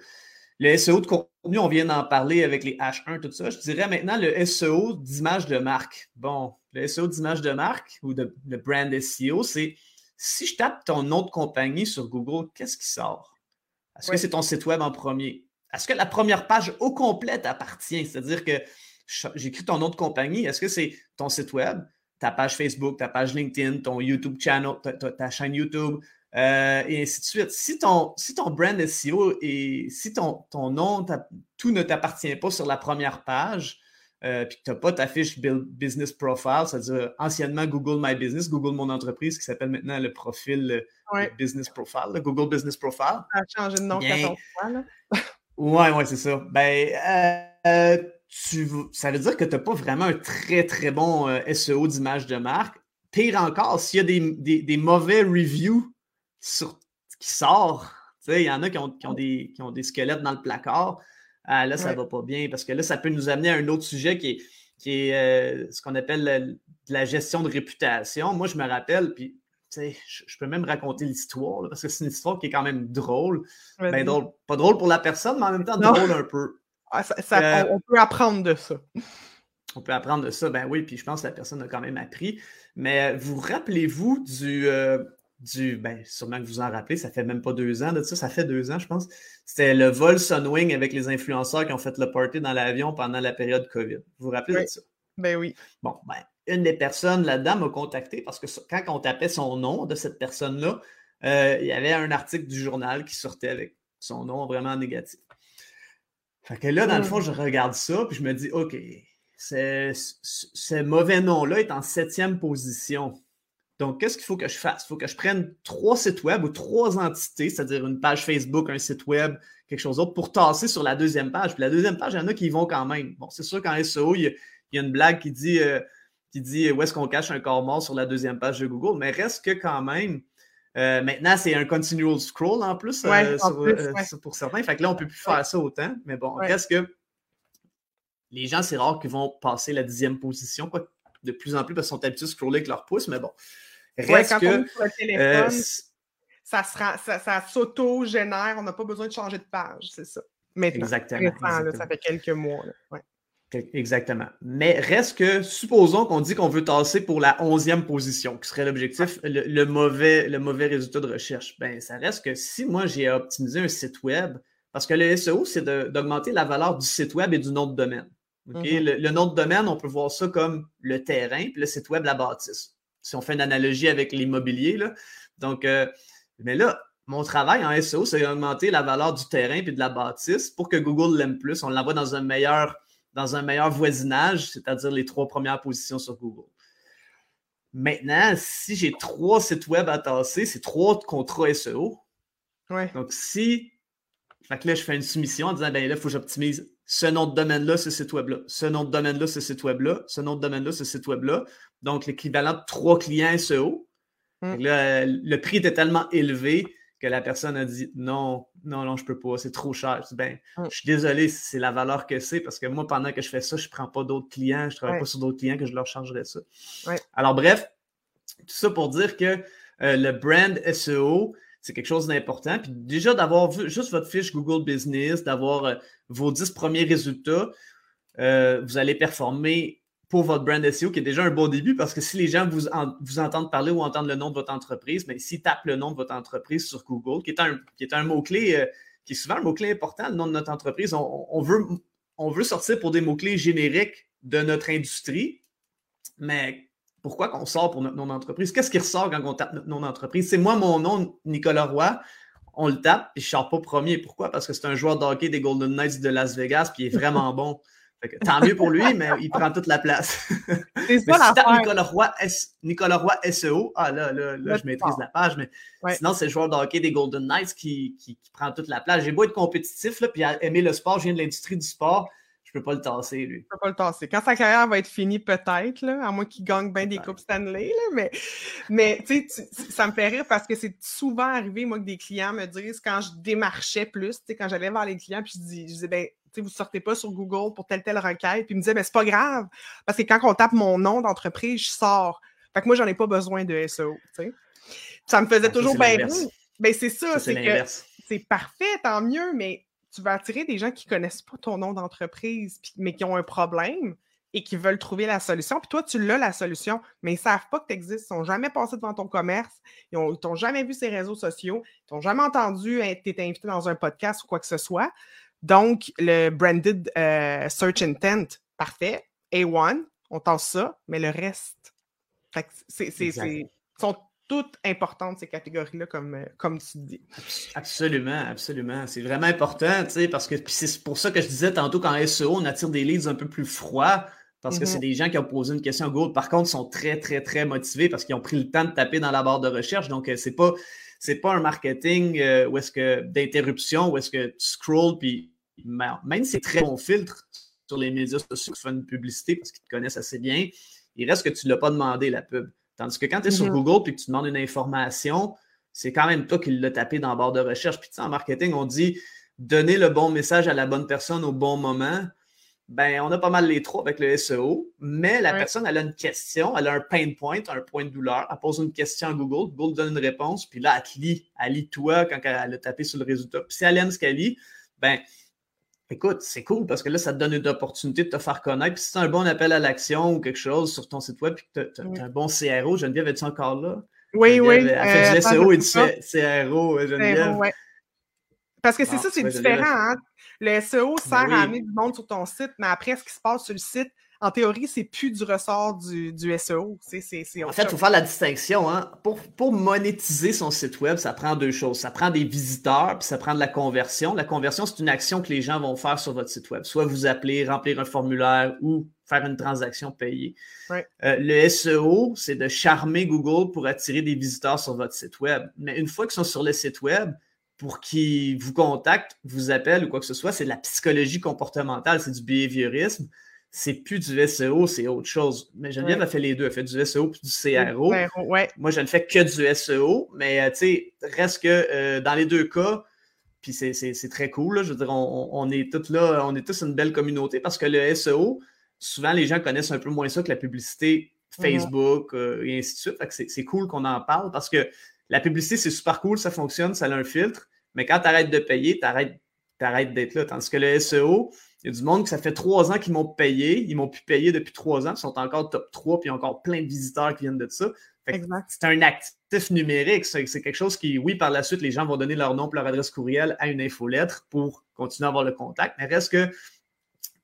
Le SEO de contenu, on vient d'en parler avec les H1, tout ça. Je dirais maintenant le SEO d'image de marque. Bon, le SEO d'image de marque ou de, de brand SEO, c'est si je tape ton nom de compagnie sur Google, qu'est-ce qui sort? Est-ce que c'est ton site web en premier? Est-ce que la première page au complet t'appartient? C'est-à-dire que j'écris ton nom de compagnie. Est-ce que c'est ton site web, ta page Facebook, ta page LinkedIn, ton YouTube channel, ta, chaîne YouTube, euh, et ainsi de suite. Si ton, si ton brand SEO et si ton, ton nom, tout ne t'appartient pas sur la première page, euh, puis que tu n'as pas ta fiche Business Profile, c'est-à-dire anciennement Google My Business, Google Mon Entreprise, qui s'appelle maintenant le profil Business Profile, le Google Business Profile.
Ça a changé de nom Bien, fois, là.
ouais, ouais, c'est ça. Ben, euh, ça veut dire que tu n'as pas vraiment un très, très bon euh, SEO d'image de marque. Pire encore, s'il y a des, mauvais reviews sur, qui sortent, il y en a qui ont, des, qui ont, des, squelettes dans le placard. Ah, là, ça ne va pas bien parce que là, ça peut nous amener à un autre sujet qui est, qui est euh, ce qu'on appelle la, gestion de réputation. Moi, je me rappelle, puis je, je peux même raconter l'histoire parce que c'est une histoire qui est quand même drôle. Ben, drôle. Pas drôle pour la personne, mais en même temps drôle un peu.
Ah, euh, on, peut apprendre de ça.
On peut apprendre de ça, ben oui, puis je pense que la personne a quand même appris. Mais vous rappelez-vous du, euh, du ben, sûrement que vous en rappelez, ça fait même pas deux ans de ça, ça fait deux ans, je pense. C'était le vol Sunwing avec les influenceurs qui ont fait le party dans l'avion pendant la période COVID. Vous vous rappelez de ça?
Ben oui.
Bon, ben, une des personnes là-dedans m'a contacté parce que quand on tapait son nom de cette personne-là, euh, il y avait un article du journal qui sortait avec son nom vraiment négatif. Fait que là, dans le fond, je regarde ça, puis je me dis, OK, ce mauvais nom-là est en septième position. Donc, qu'est-ce qu'il faut que je fasse? Il faut que je prenne trois sites web ou trois entités, c'est-à-dire une page Facebook, un site web, quelque chose d'autre, pour tasser sur la deuxième page. Puis la deuxième page, il y en a qui y vont quand même. Bon, c'est sûr qu'en SEO, il y, a, une blague qui dit, euh, qui dit où est-ce qu'on cache un corps mort sur la deuxième page de Google, mais reste que quand même, euh, maintenant, c'est un continual scroll en plus, euh, euh, pour certains. Fait que là, on ne peut plus faire ça autant. Mais bon, reste que les gens, c'est rare qu'ils vont passer la dixième position, quoi, de plus en plus parce qu'ils sont habitués à scroller avec leur pouce. Mais bon,
reste quand que. On sur le téléphone, ça, ça, ça s'auto-génère. On n'a pas besoin de changer de page, c'est ça. Maintenant,
exactement.
ça fait quelques mois. Là.
Exactement. Mais reste que, supposons qu'on dit qu'on veut tasser pour la onzième position, qui serait l'objectif, le, mauvais, le mauvais résultat de recherche. Ben, ça reste que si moi j'ai optimisé un site web, parce que le SEO, c'est d'augmenter la valeur du site web et du nom de domaine. Mm-hmm. le, nom de domaine, on peut voir ça comme le terrain, puis le site web, la bâtisse. Si on fait une analogie avec l'immobilier, là. Donc, euh, mais là, mon travail en SEO, c'est d'augmenter la valeur du terrain et de la bâtisse pour que Google l'aime plus. On l'envoie dans un meilleur dans un meilleur voisinage, c'est-à-dire les trois premières positions sur Google. Maintenant, si j'ai trois sites web à tasser, c'est trois contrats SEO. Donc, si. Fait que là, je fais une soumission en disant, ben là, il faut que j'optimise ce nom de domaine-là, ce site web-là, ce nom de domaine-là, ce site web-là, ce nom de domaine-là, ce site web-là. Donc, l'équivalent de trois clients SEO. Mm. Là, le prix était tellement élevé que la personne a dit non, non, non, je peux pas, c'est trop cher. Je, ben, mm. je suis désolé si c'est la valeur que c'est parce que moi, pendant que je fais ça, je ne prends pas d'autres clients, je ne travaille pas sur d'autres clients que je leur chargerais ça. Alors, bref, tout ça pour dire que euh, le brand SEO, c'est quelque chose d'important. Puis déjà, d'avoir vu juste votre fiche Google Business, d'avoir euh, vos 10 premiers résultats, euh, vous allez performer pour votre brand SEO, qui est déjà un bon début, parce que si les gens vous, vous entendent parler ou entendent le nom de votre entreprise, mais s'ils tapent le nom de votre entreprise sur Google, qui est un, qui est un mot-clé, euh, qui est souvent un mot-clé important, le nom de notre entreprise, on, veut, on veut sortir pour des mots-clés génériques de notre industrie, mais pourquoi qu'on sort pour notre nom d'entreprise? Qu'est-ce qui ressort quand on tape notre nom d'entreprise? C'est moi, mon nom, Nicolas Roy, on le tape, et je ne sors pas premier. Pourquoi? Parce que c'est un joueur de hockey des Golden Knights de Las Vegas, puis il est vraiment bon tant mieux pour lui, mais il prend toute la place. C'est ça si Nicolas Roy, Nicolas Roy SEO, ah là, là, là, je maîtrise la page, mais sinon, c'est le joueur de hockey des Golden Knights qui, qui, prend toute la place. J'ai beau être compétitif, là, puis aimer le sport, je viens de l'industrie du sport. Je peux pas le tasser, lui.
Je peux pas le tasser. Quand sa carrière va être finie, peut-être, à moins qu'il gagne bien des Coupes Stanley, là, mais, mais tu sais, ça me fait rire parce que c'est souvent arrivé, moi, que des clients me disent quand je démarchais plus, tu sais, quand j'allais voir les clients, puis je, dis, je disais, ben, tu sais, vous sortez pas sur Google pour telle, telle requête, puis ils me disaient, mais c'est pas grave, parce que quand on tape mon nom d'entreprise, je sors. Fait que moi, j'en ai pas besoin de SEO, tu sais. Ça me faisait ah, toujours bien Ben, c'est ça, c'est que c'est parfait, tant mieux, mais tu vas attirer des gens qui ne connaissent pas ton nom d'entreprise, mais qui ont un problème et qui veulent trouver la solution. Puis toi, tu l'as la solution, mais ils ne savent pas que tu existes. Ils ne sont jamais passés devant ton commerce. Ils ne t'ont jamais vu ces réseaux sociaux. Ils t'ont jamais entendu être invité dans un podcast ou quoi que ce soit. Donc, le branded euh, search intent, parfait. A1, on tasse ça, mais le reste, c'est, sont toutes importantes, ces catégories-là, comme, euh, comme tu dis.
Absolument, absolument. C'est vraiment important, tu sais, parce que c'est pour ça que je disais tantôt qu'en SEO, on attire des leads un peu plus froids, parce que c'est mm-hmm. des gens qui ont posé une question à Google. Par contre, sont très, très, très motivés parce qu'ils ont pris le temps de taper dans la barre de recherche. Donc, euh, c'est pas c'est pas un marketing euh, où est-ce que d'interruption, où est-ce que tu scrolls, puis même si c'est très bon filtre sur les médias sociaux qui font une publicité parce qu'ils te connaissent assez bien, il reste que tu ne l'as pas demandé, la pub. Tandis que quand tu es sur. Google et que tu demandes une information, c'est quand même toi qui l'as tapé dans la barre de recherche. Puis en marketing, on dit donner le bon message à la bonne personne au bon moment. Ben, on a pas mal les trois avec le SEO, mais la personne, elle a une question, elle a un pain point, un point de douleur. Elle pose une question à Google, Google donne une réponse, puis là, elle te lit. Elle lit toi quand elle a tapé sur le résultat. Puis si elle aime ce qu'elle lit, ben, Écoute, c'est cool parce que là, ça te donne une opportunité de te faire connaître. Puis si tu as un bon appel à l'action ou quelque chose sur ton site web, puis que tu as, un bon CRO, Geneviève, es-tu encore là?
Oui, oui.
Elle fait du euh, SEO et du CRO, euh, Geneviève.
Parce que c'est ah, ça, c'est différent. Hein? Le SEO sert à amener du monde sur ton site, mais après, ce qui se passe sur le site, en théorie, c'est plus du ressort du, SEO. en
fait, il faut faire la distinction. Hein. Pour, pour, monétiser son site web, ça prend deux choses. Ça prend des visiteurs, puis ça prend de la conversion. La conversion, c'est une action que les gens vont faire sur votre site web. Soit vous appeler, remplir un formulaire ou faire une transaction payée. Euh, le SEO, c'est de charmer Google pour attirer des visiteurs sur votre site web. Mais une fois qu'ils sont sur le site web, pour qu'ils vous contactent, vous appellent ou quoi que ce soit, c'est de la psychologie comportementale, c'est du behaviorisme c'est plus du SEO, c'est autre chose. Mais Geneviève a fait les deux. Elle fait du SEO puis du CRO. Moi, je ne fais que du SEO, mais euh, tu sais, reste que euh, dans les deux cas, puis c'est très cool. Je veux dire, on, est tous là, on est tous une belle communauté parce que le SEO, souvent les gens connaissent un peu moins ça que la publicité Facebook euh, et ainsi de suite. Fait c'est cool qu'on en parle parce que la publicité, c'est super cool, ça fonctionne, ça a un filtre, mais quand tu arrêtes de payer, tu arrêtes d'être là. Tandis que le SEO, il y a du monde que ça fait trois ans qu'ils m'ont payé. Ils m'ont pu payer depuis trois ans. Ils sont encore top 3, puis il y a encore plein de visiteurs qui viennent de ça. C'est un actif numérique. C'est quelque chose qui, oui, par la suite, les gens vont donner leur nom et leur adresse courriel à une infolettre pour continuer à avoir le contact. Mais reste que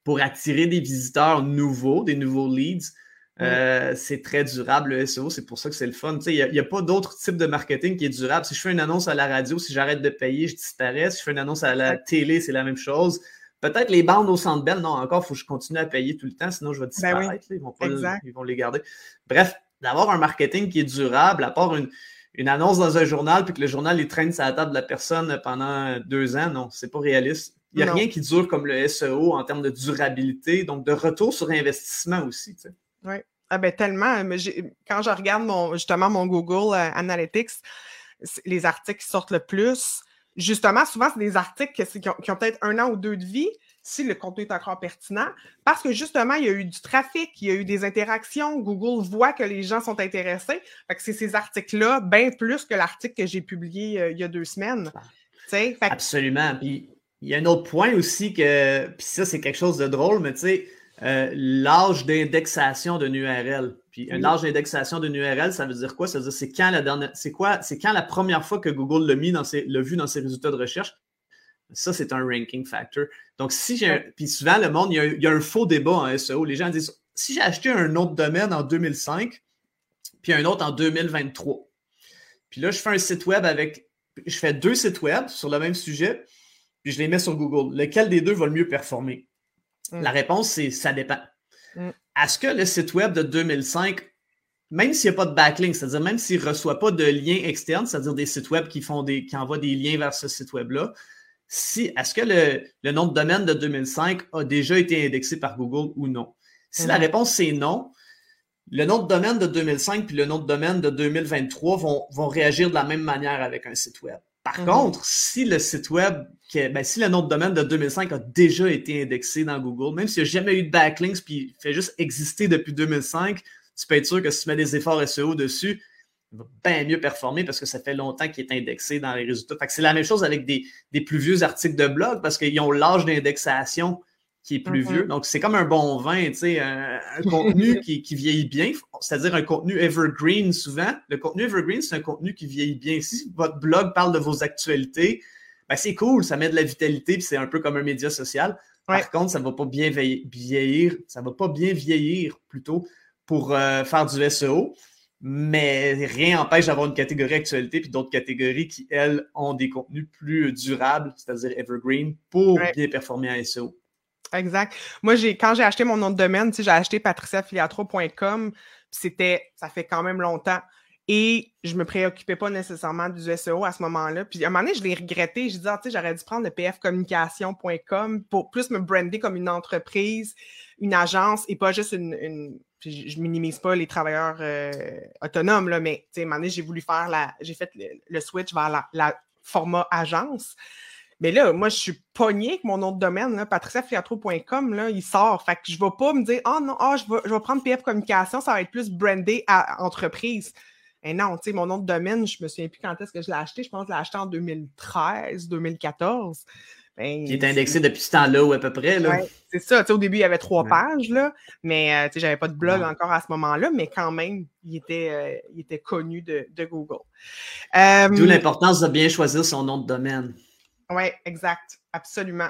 pour attirer des visiteurs nouveaux, des nouveaux leads, euh, c'est très durable le SEO, c'est pour ça que c'est le fun. Il n'y a, pas d'autre type de marketing qui est durable. Si je fais une annonce à la radio, si j'arrête de payer, je disparais. Si je fais une annonce à la télé, c'est la même chose. Peut-être les bandes au centre belle, non, encore, il faut que je continue à payer tout le temps, sinon je vais ben disparaître. ils, vont ils vont les garder. Bref, d'avoir un marketing qui est durable, à part une, annonce dans un journal, puis que le journal il traîne sur la table de la personne pendant deux ans, non, c'est pas réaliste. Il n'y a rien qui dure comme le SEO en termes de durabilité, donc de retour sur investissement aussi.
Oui. Ah ben tellement. Quand je regarde mon, justement mon Google euh, Analytics, les articles qui sortent le plus, justement, souvent, c'est des articles qui, ont, peut-être un an ou deux de vie, si le contenu est encore pertinent, parce que justement, il y a eu du trafic, il y a eu des interactions, Google voit que les gens sont intéressés. Fait que c'est ces articles-là, bien plus que l'article que j'ai publié euh, il y a deux semaines.
Absolument. Puis il y a un autre point aussi que, puis ça, c'est quelque chose de drôle, mais tu sais, euh, l'âge d'indexation d'une URL. Puis un âge d'indexation d'une URL, ça veut dire quoi? Ça veut dire c'est quand la dernière, c'est quoi? C'est quand la première fois que Google l'a mis dans ses, l'a vu dans ses résultats de recherche? Ça, c'est un ranking factor. Donc, si j'ai puis souvent, le monde, il y, a, un faux débat en SEO. Les gens disent si j'ai acheté un autre domaine en 2005, puis un autre en 2023, puis là, je fais un site web avec, je fais deux sites web sur le même sujet, puis je les mets sur Google. Lequel des deux va le mieux performer? La mm. réponse, c'est ça dépend. Mm. Est-ce que le site web de 2005, même s'il n'y a pas de backlink, c'est-à-dire même s'il ne reçoit pas de lien externe, c'est-à-dire des sites web qui font des, qui envoient des liens vers ce site web-là, si est-ce que le, nom de domaine de 2005 a déjà été indexé par Google ou non? Si la mhm. réponse c'est non, le nom de domaine de 2005 puis le nom de domaine de 2023 vont, vont réagir de la même manière avec un site web. Par mhm. contre, si le site web, ben, si le nom de domaine de 2005 a déjà été indexé dans Google, même s'il n'y a jamais eu de backlinks puis il fait juste exister depuis 2005, tu peux être sûr que si tu mets des efforts SEO dessus, il va bien mieux performer parce que ça fait longtemps qu'il est indexé dans les résultats. c'est la même chose avec des, des, plus vieux articles de blog parce qu'ils ont l'âge d'indexation qui est plus mm-hmm. vieux. Donc, c'est comme un bon vin, tu sais, un, contenu qui, qui, vieillit bien, c'est-à-dire un contenu evergreen souvent. Le contenu evergreen, c'est un contenu qui vieillit bien. Si votre blog parle de vos actualités, ben c'est cool, ça met de la vitalité, puis c'est un peu comme un média social. Par contre, ça ne va pas bien vieillir, ça va pas bien vieillir plutôt pour euh, faire du SEO mais rien n'empêche d'avoir une catégorie actualité puis d'autres catégories qui, elles, ont des contenus plus durables, c'est-à-dire evergreen, pour bien performer en SEO.
Exact. Moi, j'ai quand j'ai acheté mon nom de domaine, j'ai acheté patriciafiliatro.com, c'était, ça fait quand même longtemps. Et je me préoccupais pas nécessairement du SEO à ce moment-là. Puis à un moment donné, je l'ai regretté. Je disais, ah, j'aurais dû prendre le pfcommunication.com pour plus me brander comme une entreprise, une agence et pas juste une je, minimise pas les travailleurs euh, autonomes, là, mais à un moment donné, j'ai voulu faire la. J'ai fait le, switch vers la, format agence. Mais là, moi, je suis pogné avec mon nom de domaine, patriciafiatro.com, là, il sort. Fait que je ne vais pas me dire, oh non, oh, je, vais, je vais prendre PF Communication, ça va être plus brandé à entreprise. Et non, tu sais, mon nom de domaine, je me souviens plus quand est-ce que je l'ai acheté. Je pense que je l'ai acheté en 2013, 2014.
Ben, qui est indexé depuis ce temps-là ou à peu près.
Ouais, c'est ça. au début, il y avait trois pages, là, mais euh, je n'avais pas de blog encore à ce moment-là, mais quand même, il était, euh, il était connu de, Google.
Euh, D'où l'importance de bien choisir son nom de domaine.
Oui, exact. Absolument.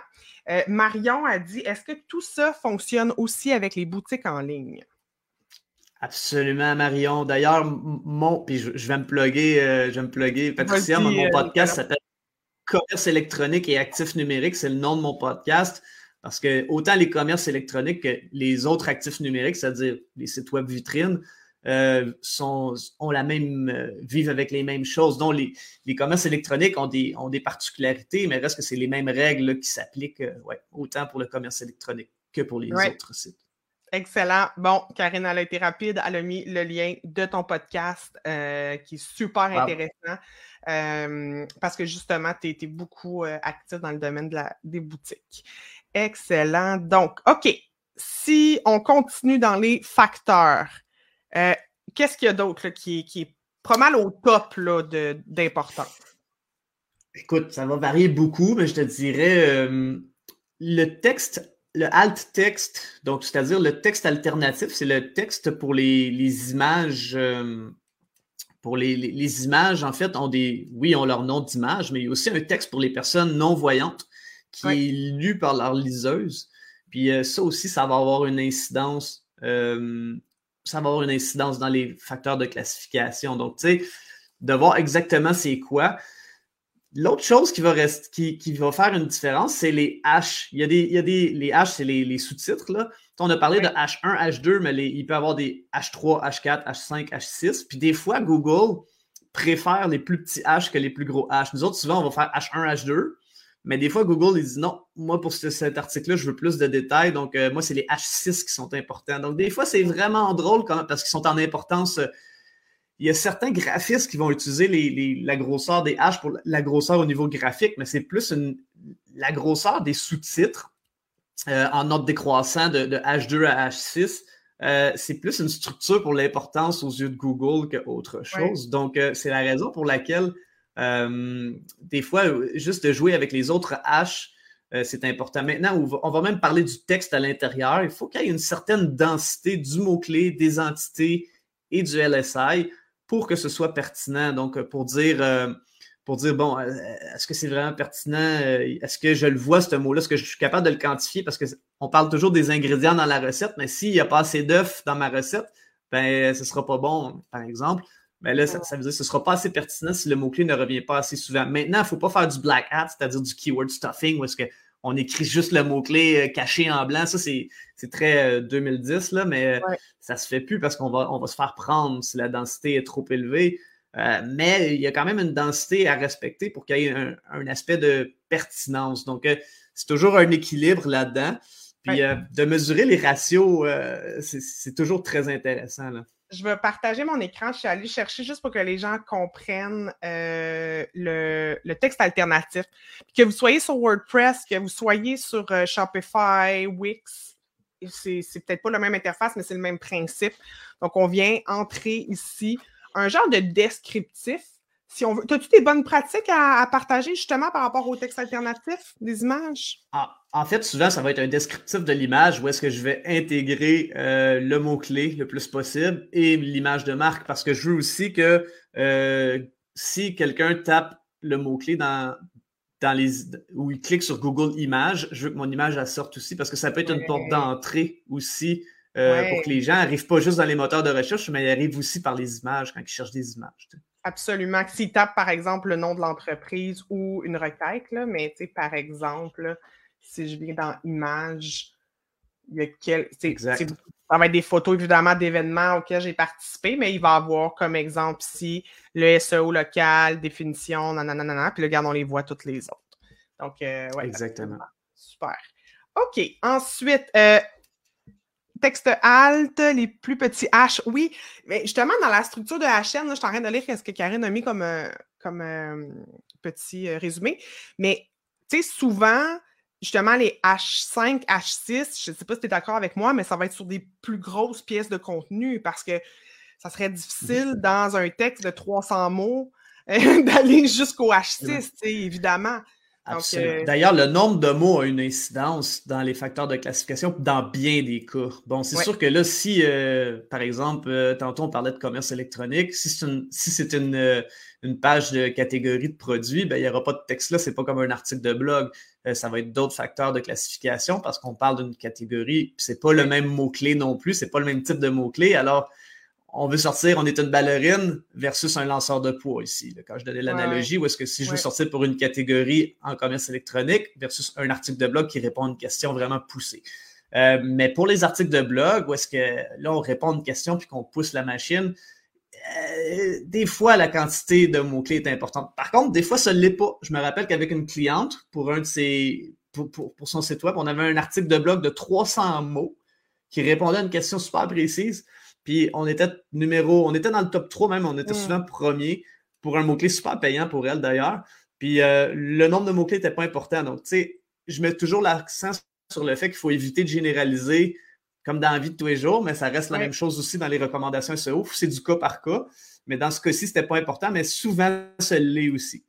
Marion a dit est-ce que tout ça fonctionne aussi avec les boutiques en ligne?
Absolument, Marion. D'ailleurs, mon, puis je, vais me plugger, je vais me plugger, Patricia, mon podcast s'appelle commerce électronique et actifs numériques, c'est le nom de mon podcast. Parce que autant les commerces électroniques que les autres actifs numériques, c'est-à-dire les sites web vitrines, euh, sont, ont la même, euh, vivent avec les mêmes choses. Donc, les, les, commerces électroniques ont des, ont des particularités, mais reste que c'est les mêmes règles qui s'appliquent euh, ouais, autant pour le commerce électronique que pour les autres sites.
Excellent. Bon, Karine, elle a été rapide. Elle a mis le lien de ton podcast qui est super intéressant parce que justement, tu étais beaucoup actif dans le domaine de la, des boutiques. Excellent. Donc, OK. Si on continue dans les facteurs, qu'est-ce qu'il y a d'autre qui, qui, est pas mal au top d'importance?
Écoute, ça va varier beaucoup, mais je te dirais le texte le alt texte, donc c'est-à-dire le texte alternatif, c'est le texte pour les, les images pour les, les, images, en fait, ont des, oui, ont leur nom d'image, mais il y a aussi un texte pour les personnes non-voyantes qui est lu par leur liseuse. Puis euh, ça aussi, ça va avoir une incidence. Ça va avoir une incidence dans les facteurs de classification. Donc, tu sais, de voir exactement c'est quoi. L'autre chose qui va, rester, qui, qui, va faire une différence, c'est les H. Il y a des, il y a des les H, c'est les, les sous-titres. Là. On a parlé de H1, H2, mais il peut y avoir des H3, H4, H5, H6. Puis des fois, Google préfère les plus petits H que les plus gros H. Nous autres, souvent, on va faire H1, H2. Mais des fois, Google, il dit non, moi, pour cet article-là, je veux plus de détails. Donc, euh, moi, c'est les H6 qui sont importants. Donc, des fois, c'est vraiment drôle quand parce qu'ils sont en importance. Euh, il y a certains graphistes qui vont utiliser la grosseur des H pour la grosseur au niveau graphique, mais c'est plus la grosseur des sous-titres euh, en ordre décroissant de, H2 à H6. Euh, c'est plus une structure pour l'importance aux yeux de Google qu'autre chose. Donc, euh, c'est la raison pour laquelle, des fois, juste de jouer avec les autres H, c'est important. Maintenant, on va, même parler du texte à l'intérieur. Il faut qu'il y ait une certaine densité du mot-clé, des entités et du LSI pour que ce soit pertinent. Donc, pour dire pour dire, bon, euh, est-ce que c'est vraiment pertinent? Euh, est-ce que je le vois, ce mot-là? Est-ce que je suis capable de le quantifier? Parce qu'on parle toujours des ingrédients dans la recette, mais s'il n'y a pas assez d'œufs dans ma recette, ben, ce ne sera pas bon, par exemple. Mais là, ça, veut dire que ce ne sera pas assez pertinent si le mot-clé ne revient pas assez souvent. Maintenant, il ne faut pas faire du black hat, c'est-à-dire du keyword stuffing, où est-ce qu'on écrit juste le mot-clé euh, caché en blanc. Ça, c'est très 2010, là, mais ça ne se fait plus parce qu'on va, on va se faire prendre si la densité est trop élevée. mais il y a quand même une densité à respecter pour qu'il y ait un, aspect de pertinence. Donc, c'est toujours un équilibre là-dedans. Puis de mesurer les ratios, c'est toujours très intéressant. Là
je vais partager mon écran. Je suis allée chercher juste pour que les gens comprennent euh, le, texte alternatif. que vous soyez sur WordPress, que vous soyez sur euh, Shopify, Wix, c'est, c'est peut-être pas la même interface, mais c'est le même principe. Donc, on vient entrer ici un genre de descriptif si on veut. As-tu des bonnes pratiques à, partager justement par rapport au texte alternatif des images?
Ah, en fait, souvent, ça va être un descriptif de l'image où est-ce que je vais intégrer euh, le mot-clé le plus possible et l'image de marque parce que je veux aussi que euh, si quelqu'un tape le mot-clé dans, dans les ou il clique sur Google Images, je veux que mon image elle sorte aussi parce que ça peut être une porte d'entrée aussi euh, pour que les gens n'arrivent pas juste dans les moteurs de recherche, mais ils arrivent aussi par les images quand ils cherchent des images.
Absolument. S'ils tapent, par exemple, le nom de l'entreprise ou une requête, là, mais par exemple, si je viens dans Images, il y a quel. Ça va être des photos, évidemment, d'événements auxquels j'ai participé, mais il va avoir comme exemple ici le SEO local, définition, nanana, puis là, regarde, on les voit toutes les autres. Donc, euh, ouais.
Exactement.
Super. OK. Ensuite, euh, texte alt, les plus petits H, oui. Mais justement, dans la structure de HN, je suis en train de lire ce que Karine a mis comme, euh, comme euh, petit euh, résumé. Mais, tu sais, souvent, justement, les H5, H6, je ne sais pas si tu es d'accord avec moi, mais ça va être sur des plus grosses pièces de contenu parce que ça serait difficile dans un texte de 300 mots d'aller jusqu'au H6, évidemment.
Euh, D'ailleurs, le nombre de mots a une incidence dans les facteurs de classification dans bien des cas. Bon, c'est sûr que là, si, euh, par exemple, euh, tantôt on parlait de commerce électronique, si c'est une, une, page de catégorie de produits, ben, il n'y aura pas de texte là, c'est pas comme un article de blog. ça va être d'autres facteurs de classification parce qu'on parle d'une catégorie, c'est pas le même mot-clé non plus, c'est pas le même type de mot-clé. Alors, on veut sortir, on est une ballerine versus un lanceur de poids ici. Quand je donnais l'analogie, où est-ce que si je veux sortir pour une catégorie en commerce électronique versus un article de blog qui répond à une question vraiment poussée. Euh, mais pour les articles de blog, où est-ce que là, on répond à une question puis qu'on pousse la machine, euh, des fois, la quantité de mots-clés est importante. Par contre, des fois, ça ne l'est pas. Je me rappelle qu'avec une cliente, pour un de ses, pour, pour, son site web, on avait un article de blog de 300 mots qui répondait à une question super précise. Puis on était numéro, on était dans le top 3 même, on était mm. souvent premier pour un mot-clé super payant pour elle d'ailleurs. Puis euh, le nombre de mots-clés n'était pas important. Donc, tu sais, je mets toujours l'accent sur le fait qu'il faut éviter de généraliser comme dans la vie de tous les jours, mais ça reste la même chose aussi dans les recommandations SEO. C'est du cas par cas. Mais dans ce cas-ci, ce n'était pas important, mais souvent, ça l'est aussi.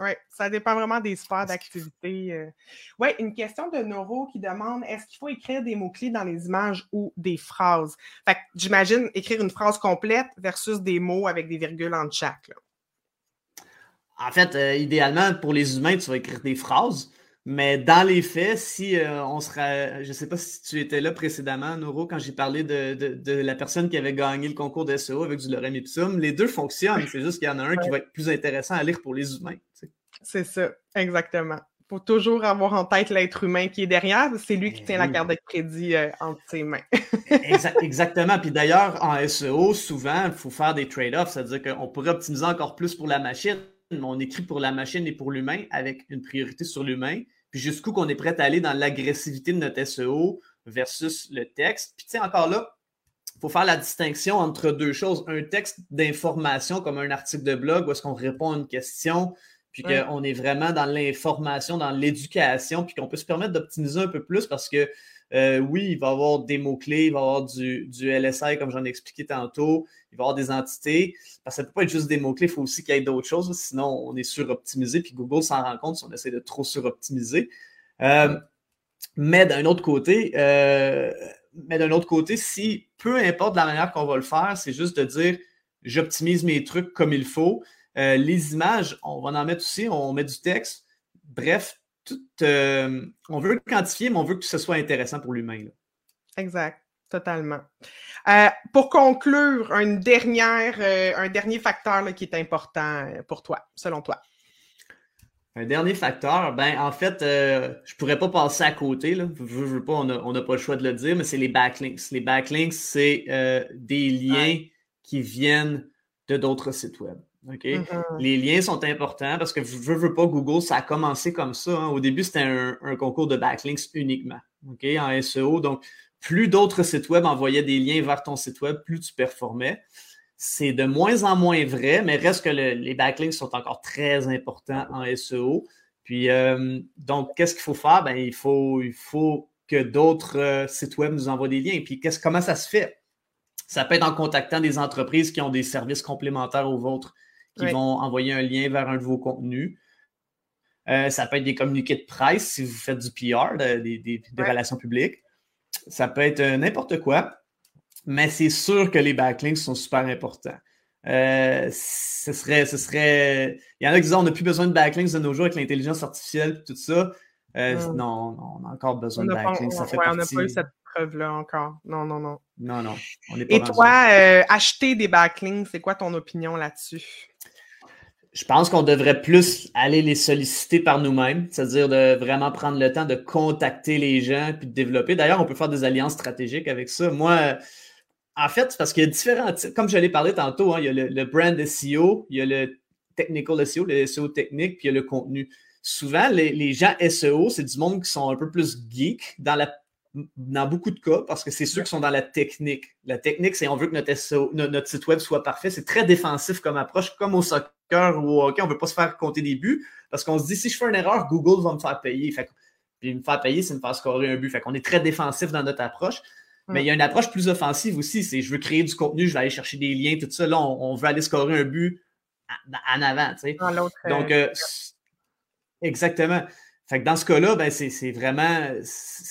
Oui, ça dépend vraiment des sphères d'activité. Euh. Oui, une question de Noro qui demande est-ce qu'il faut écrire des mots-clés dans les images ou des phrases? Fait j'imagine écrire une phrase complète versus des mots avec des virgules en chaque.
En fait, euh, idéalement, pour les humains, tu vas écrire des phrases. Mais dans les faits, si euh, on sera. Je ne sais pas si tu étais là précédemment, Noro, quand j'ai parlé de, la personne qui avait gagné le concours d'SEO avec du lorem ipsum. Les deux fonctionnent. C'est juste qu'il y en a un qui va être plus intéressant à lire pour les humains.
C'est ça, exactement. Il faut toujours avoir en tête l'être humain qui est derrière. C'est lui qui tient la carte de crédit euh, entre ses mains.
exactement. Puis d'ailleurs, en SEO, souvent, il faut faire des trade-offs. C'est-à-dire qu'on pourrait optimiser encore plus pour la machine, mais on écrit pour la machine et pour l'humain avec une priorité sur l'humain puis jusqu'où qu'on est prêt à aller dans l'agressivité de notre SEO versus le texte. Puis tu sais, encore là, il faut faire la distinction entre deux choses. Un texte d'information comme un article de blog où est-ce qu'on répond à une question, puis qu'on est vraiment dans l'information, dans l'éducation, puis qu'on peut se permettre d'optimiser un peu plus parce que euh, oui, il va y avoir des mots-clés, il va y avoir du, du LSI, comme j'en ai expliqué tantôt, il va y avoir des entités. Parce que ça ne peut pas être juste des mots-clés, il faut aussi qu'il y ait d'autres choses, sinon on est suroptimisé, puis Google s'en rend compte si on essaie de trop suroptimiser. Euh, mais d'un autre côté, euh, mais d'un autre côté, si peu importe la manière qu'on va le faire, c'est juste de dire j'optimise mes trucs comme il faut. les images, on va en mettre aussi, on met du texte. Bref, euh, on veut quantifier, mais on veut que ce soit intéressant pour l'humain.
Exact, totalement. Euh, pour conclure, une dernière, euh, un dernier facteur qui est important pour toi, selon toi.
Un dernier facteur, ben en fait, je pourrais pas passer à côté. Là. veux pas, on n'a pas le choix de le dire, mais c'est les backlinks. Les backlinks, c'est des liens qui viennent de d'autres sites web. Mm-hmm. Les liens sont importants parce que je veux, pas Google, ça a commencé comme ça. Hein. Au début, c'était un, concours de backlinks uniquement, OK? En SEO. Donc, plus d'autres sites web envoyaient des liens vers ton site web, plus tu performais. C'est de moins en moins vrai, mais reste que les backlinks sont encore très importants en SEO. Puis, euh, donc, qu'est-ce qu'il faut faire? Ben, il faut, il faut que d'autres euh, sites web nous envoient des liens. Puis, comment ça se fait? Ça peut être en contactant des entreprises qui ont des services complémentaires aux vôtres, qui vont envoyer un lien vers un de vos contenus. Euh, ça peut être des communiqués de presse si vous faites du PR, des relations publiques. Ça peut être n'importe quoi, mais c'est sûr que les backlinks sont super importants. Euh, ce serait, ce serait. Il y en a qui disent on n'a plus besoin de backlinks de nos jours avec l'intelligence artificielle et tout ça. Euh, hmm. non, on a encore besoin de backlinks. ça fait
On n'a pas eu cette preuve-là encore. Non, non, non.
Non, non.
et toi, euh, acheter des backlinks, c'est quoi ton opinion là-dessus?
Je pense qu'on devrait plus aller les solliciter par nous-mêmes, c'est-à-dire de vraiment prendre le temps de contacter les gens puis de développer. D'ailleurs, on peut faire des alliances stratégiques avec ça. Moi, en fait, parce qu'il y a différents types. Comme je l'ai parlé tantôt, hein, il y a le, brand SEO, il y a le technical SEO, le SEO technique, puis il y a le contenu. Souvent, les, gens SEO, c'est du monde qui sont un peu plus geek dans, la, dans beaucoup de cas, parce que c'est ceux qui sont dans la technique. La technique, c'est on veut que notre, SEO, notre, site web soit parfait. C'est très défensif comme approche, comme au soccer ou au hockey. On ne veut pas se faire compter des buts, parce qu'on se dit, si je fais une erreur, Google va me faire payer. Fait, puis me faire payer, c'est me faire scorer un but. Fait qu'on est très défensif dans notre approche. Mais il y a une approche plus offensive aussi. C'est je veux créer du contenu, je vais aller chercher des liens, tout ça. Là, on, veut aller scorer un but en avant. Tu sais. Donc, euh, exactement. Fait que dans ce cas-là, ben, c'est vraiment,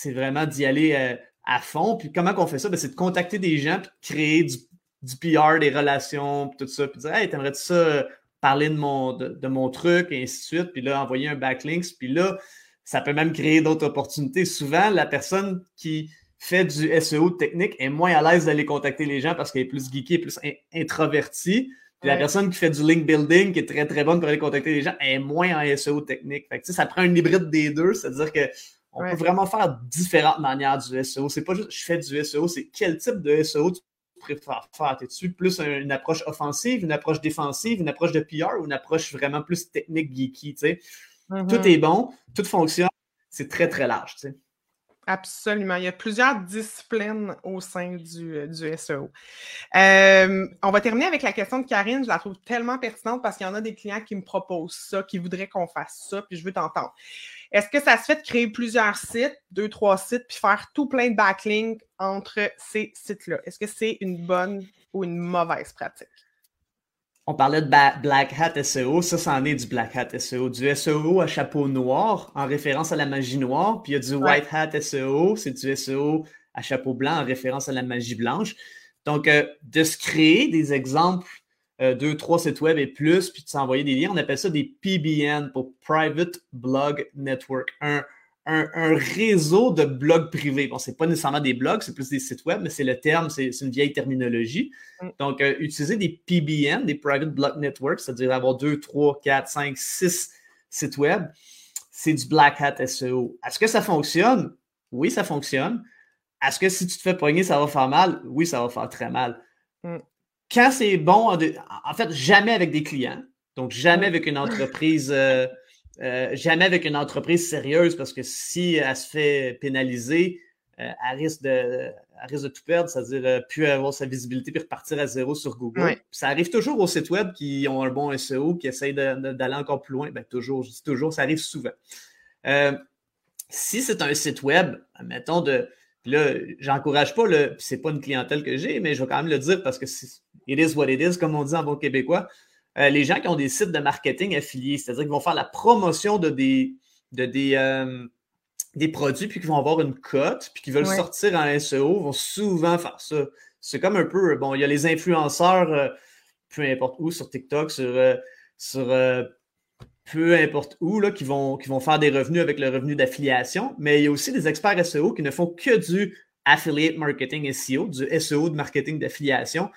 vraiment d'y aller euh, à fond. Puis comment qu'on fait ça? Ben, c'est de contacter des gens, puis de créer du, du PR, des relations, puis tout ça. Puis dire Hey, t'aimerais-tu ça euh, parler de mon, de, mon truc, et ainsi de suite. Puis là, envoyer un backlinks. Puis là, ça peut même créer d'autres opportunités. Souvent, la personne qui fait du SEO technique est moins à l'aise d'aller contacter les gens parce qu'elle est plus geeky, plus introvertie. Puis la personne qui fait du link building, qui est très très bonne pour aller contacter les gens, est moins en SEO technique. Fait que, ça prend une hybride des deux, c'est-à-dire que on peut vraiment faire différentes manières du SEO. C'est pas juste je fais du SEO, c'est quel type de SEO tu préfères faire. T'es-tu plus une approche offensive, une approche défensive, une approche de PR ou une approche vraiment plus technique geeky, tu sais? Tout mm-hmm. est bon, tout fonctionne, c'est très très large, tu sais.
Absolument. Il y a plusieurs disciplines au sein du, euh, du SEO. Euh, on va terminer avec la question de Karine. Je la trouve tellement pertinente parce qu'il y en a des clients qui me proposent ça, qui voudraient qu'on fasse ça, puis je veux t'entendre. Est-ce que ça se fait de créer plusieurs sites, deux, trois sites, puis faire tout plein de backlinks entre ces sites-là? Est-ce que c'est une bonne ou une mauvaise pratique?
On parlait de Black Hat SEO, ça, c'en est du Black Hat SEO. Du SEO à chapeau noir, en référence à la magie noire, puis il y a du White Hat SEO, c'est du SEO à chapeau blanc, en référence à la magie blanche. Donc, euh, de se créer des exemples, euh, deux, trois sites web et plus, puis de s'envoyer des liens, on appelle ça des PBN pour Private Blog Network. Un, un, réseau de blogs privés. Bon, c'est pas nécessairement des blogs, c'est plus des sites web, mais c'est le terme, c'est une vieille terminologie. Mm. Donc, euh, utiliser des PBN, des Private Blog Networks, c'est-à-dire avoir 2, 3, 4, 5, 6 sites web, c'est du Black Hat SEO. Est-ce que ça fonctionne? Oui, ça fonctionne. Est-ce que si tu te fais pogner, ça va faire mal? Oui, ça va faire très mal. Quand c'est bon, en fait, jamais avec des clients. Donc, jamais avec une entreprise. Euh, euh, jamais avec une entreprise sérieuse parce que si elle se fait pénaliser, euh, elle, risque de, risque de tout perdre, c'est-à-dire plus avoir sa visibilité puis repartir à zéro sur Google. Ça arrive toujours aux sites web qui ont un bon SEO, qui essayent d'aller encore plus loin. Ben, toujours, je dis toujours, ça arrive souvent. si c'est un site web, mettons de. Là, j'encourage pas le. C'est pas une clientèle que j'ai, mais je vais quand même le dire parce que it is what it is, comme on dit en bon québécois. Euh, les gens qui ont des sites de marketing affiliés, c'est-à-dire qu'ils vont faire la promotion de des, de des, euh, des produits, puis qu'ils vont avoir une cote, puis qu'ils veulent sortir en SEO, vont souvent faire ça. C'est comme un peu, bon, il y a les influenceurs, euh, peu importe où, sur TikTok, sur, sur peu importe où, là, qui, vont, qui vont faire des revenus avec le revenu d'affiliation, mais il y a aussi des experts SEO qui ne font que du affiliate marketing SEO, du SEO de marketing d'affiliation.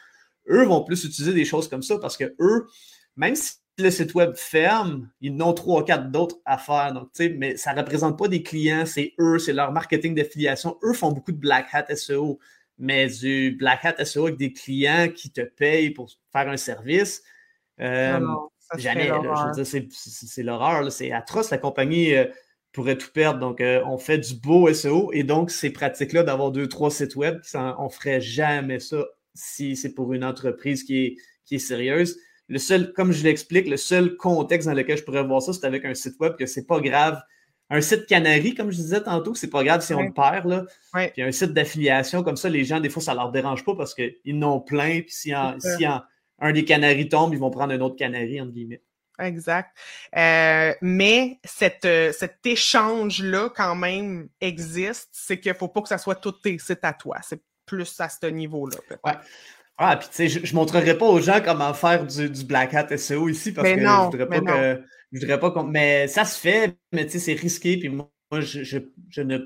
Eux vont plus utiliser des choses comme ça parce que eux, même si le site web ferme, ils n'ont trois ou quatre d'autres à faire. Donc, mais ça ne représente pas des clients, c'est eux, c'est leur marketing d'affiliation. Eux font beaucoup de Black Hat SEO, mais du Black Hat SEO avec des clients qui te payent pour faire un service, Euh, jamais, je veux dire, c'est l'horreur. C'est atroce. La compagnie euh, pourrait tout perdre. Donc, euh, on fait du beau SEO et donc ces pratiques-là d'avoir deux, trois sites web, on ferait jamais ça si c'est pour une entreprise qui est, qui est sérieuse. Le seul, comme je l'explique, le seul contexte dans lequel je pourrais voir ça, c'est avec un site web que c'est pas grave. Un site canari, comme je disais tantôt, c'est pas grave si on le perd. Là. Puis un site d'affiliation comme ça, les gens, des fois, ça leur dérange pas parce qu'ils n'ont plein. Puis si, un des canaris tombe, ils vont prendre un autre canari, entre guillemets.
Exact. Euh, mais cette, euh, cet échange-là, quand même, existe. C'est qu'il ne faut pas que ça soit tous tes sites à toi. C'est plus à ce niveau-là.
Ouais. Ah, puis tu sais, je, ne montrerai pas aux gens comment faire du, du Black Hat SEO ici parce que je voudrais pas que. Je voudrais pas Mais ça se fait, mais tu sais, c'est risqué. Puis moi, je, je, je, ne,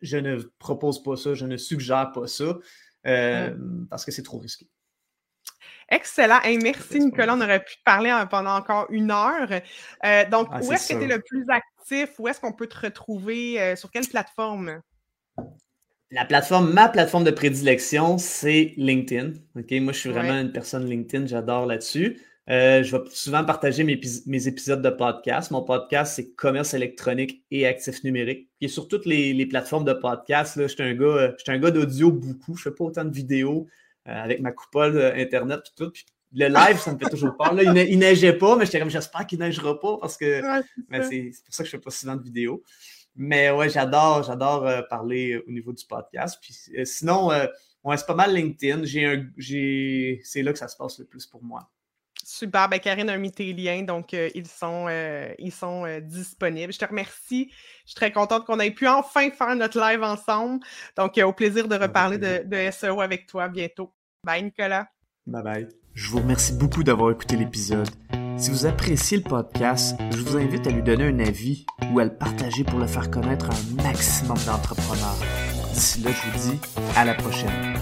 je ne propose pas ça, je ne suggère pas ça euh, parce que c'est trop risqué.
Excellent. merci, Nicolas. On aurait pu te parler pendant encore une heure. Euh, donc, ah, où est-ce que tu es le plus actif? Où est-ce qu'on peut te retrouver? Euh, sur quelle plateforme?
La plateforme, ma plateforme de prédilection, c'est LinkedIn. Ok, Moi, je suis vraiment une personne LinkedIn, j'adore là-dessus. Euh, je vais souvent partager mes, épisodes de podcast. Mon podcast, c'est commerce électronique et actifs numériques. Et sur toutes les, plateformes de podcast, je suis un gars, un gars d'audio beaucoup. Je fais pas autant de vidéos. Euh, avec ma coupole euh, Internet et tout. le live, ça me fait toujours peur. Là, il, neigeait pas, mais j'étais comme j'espère qu'il neigera pas parce que c'est pour ça que je fais pas souvent de vidéos. Mais ouais, j'adore, j'adore euh, parler au niveau du podcast. Puis sinon, ouais, c'est pas mal LinkedIn. J'ai un, j'ai, c'est là que ça se passe le plus pour moi.
Super. Ben, Karine a mis tes liens, donc ils sont, ils sont disponibles. Je te remercie. Je suis très contente qu'on ait pu enfin faire notre live ensemble. Donc, au plaisir de reparler de, de, SEO avec toi bientôt. Bye, Nicolas.
Bye bye.
Je vous remercie beaucoup d'avoir écouté l'épisode. Si vous appréciez le podcast, je vous invite à lui donner un avis ou à le partager pour le faire connaître à un maximum d'entrepreneurs. D'ici là, je vous dis à la prochaine.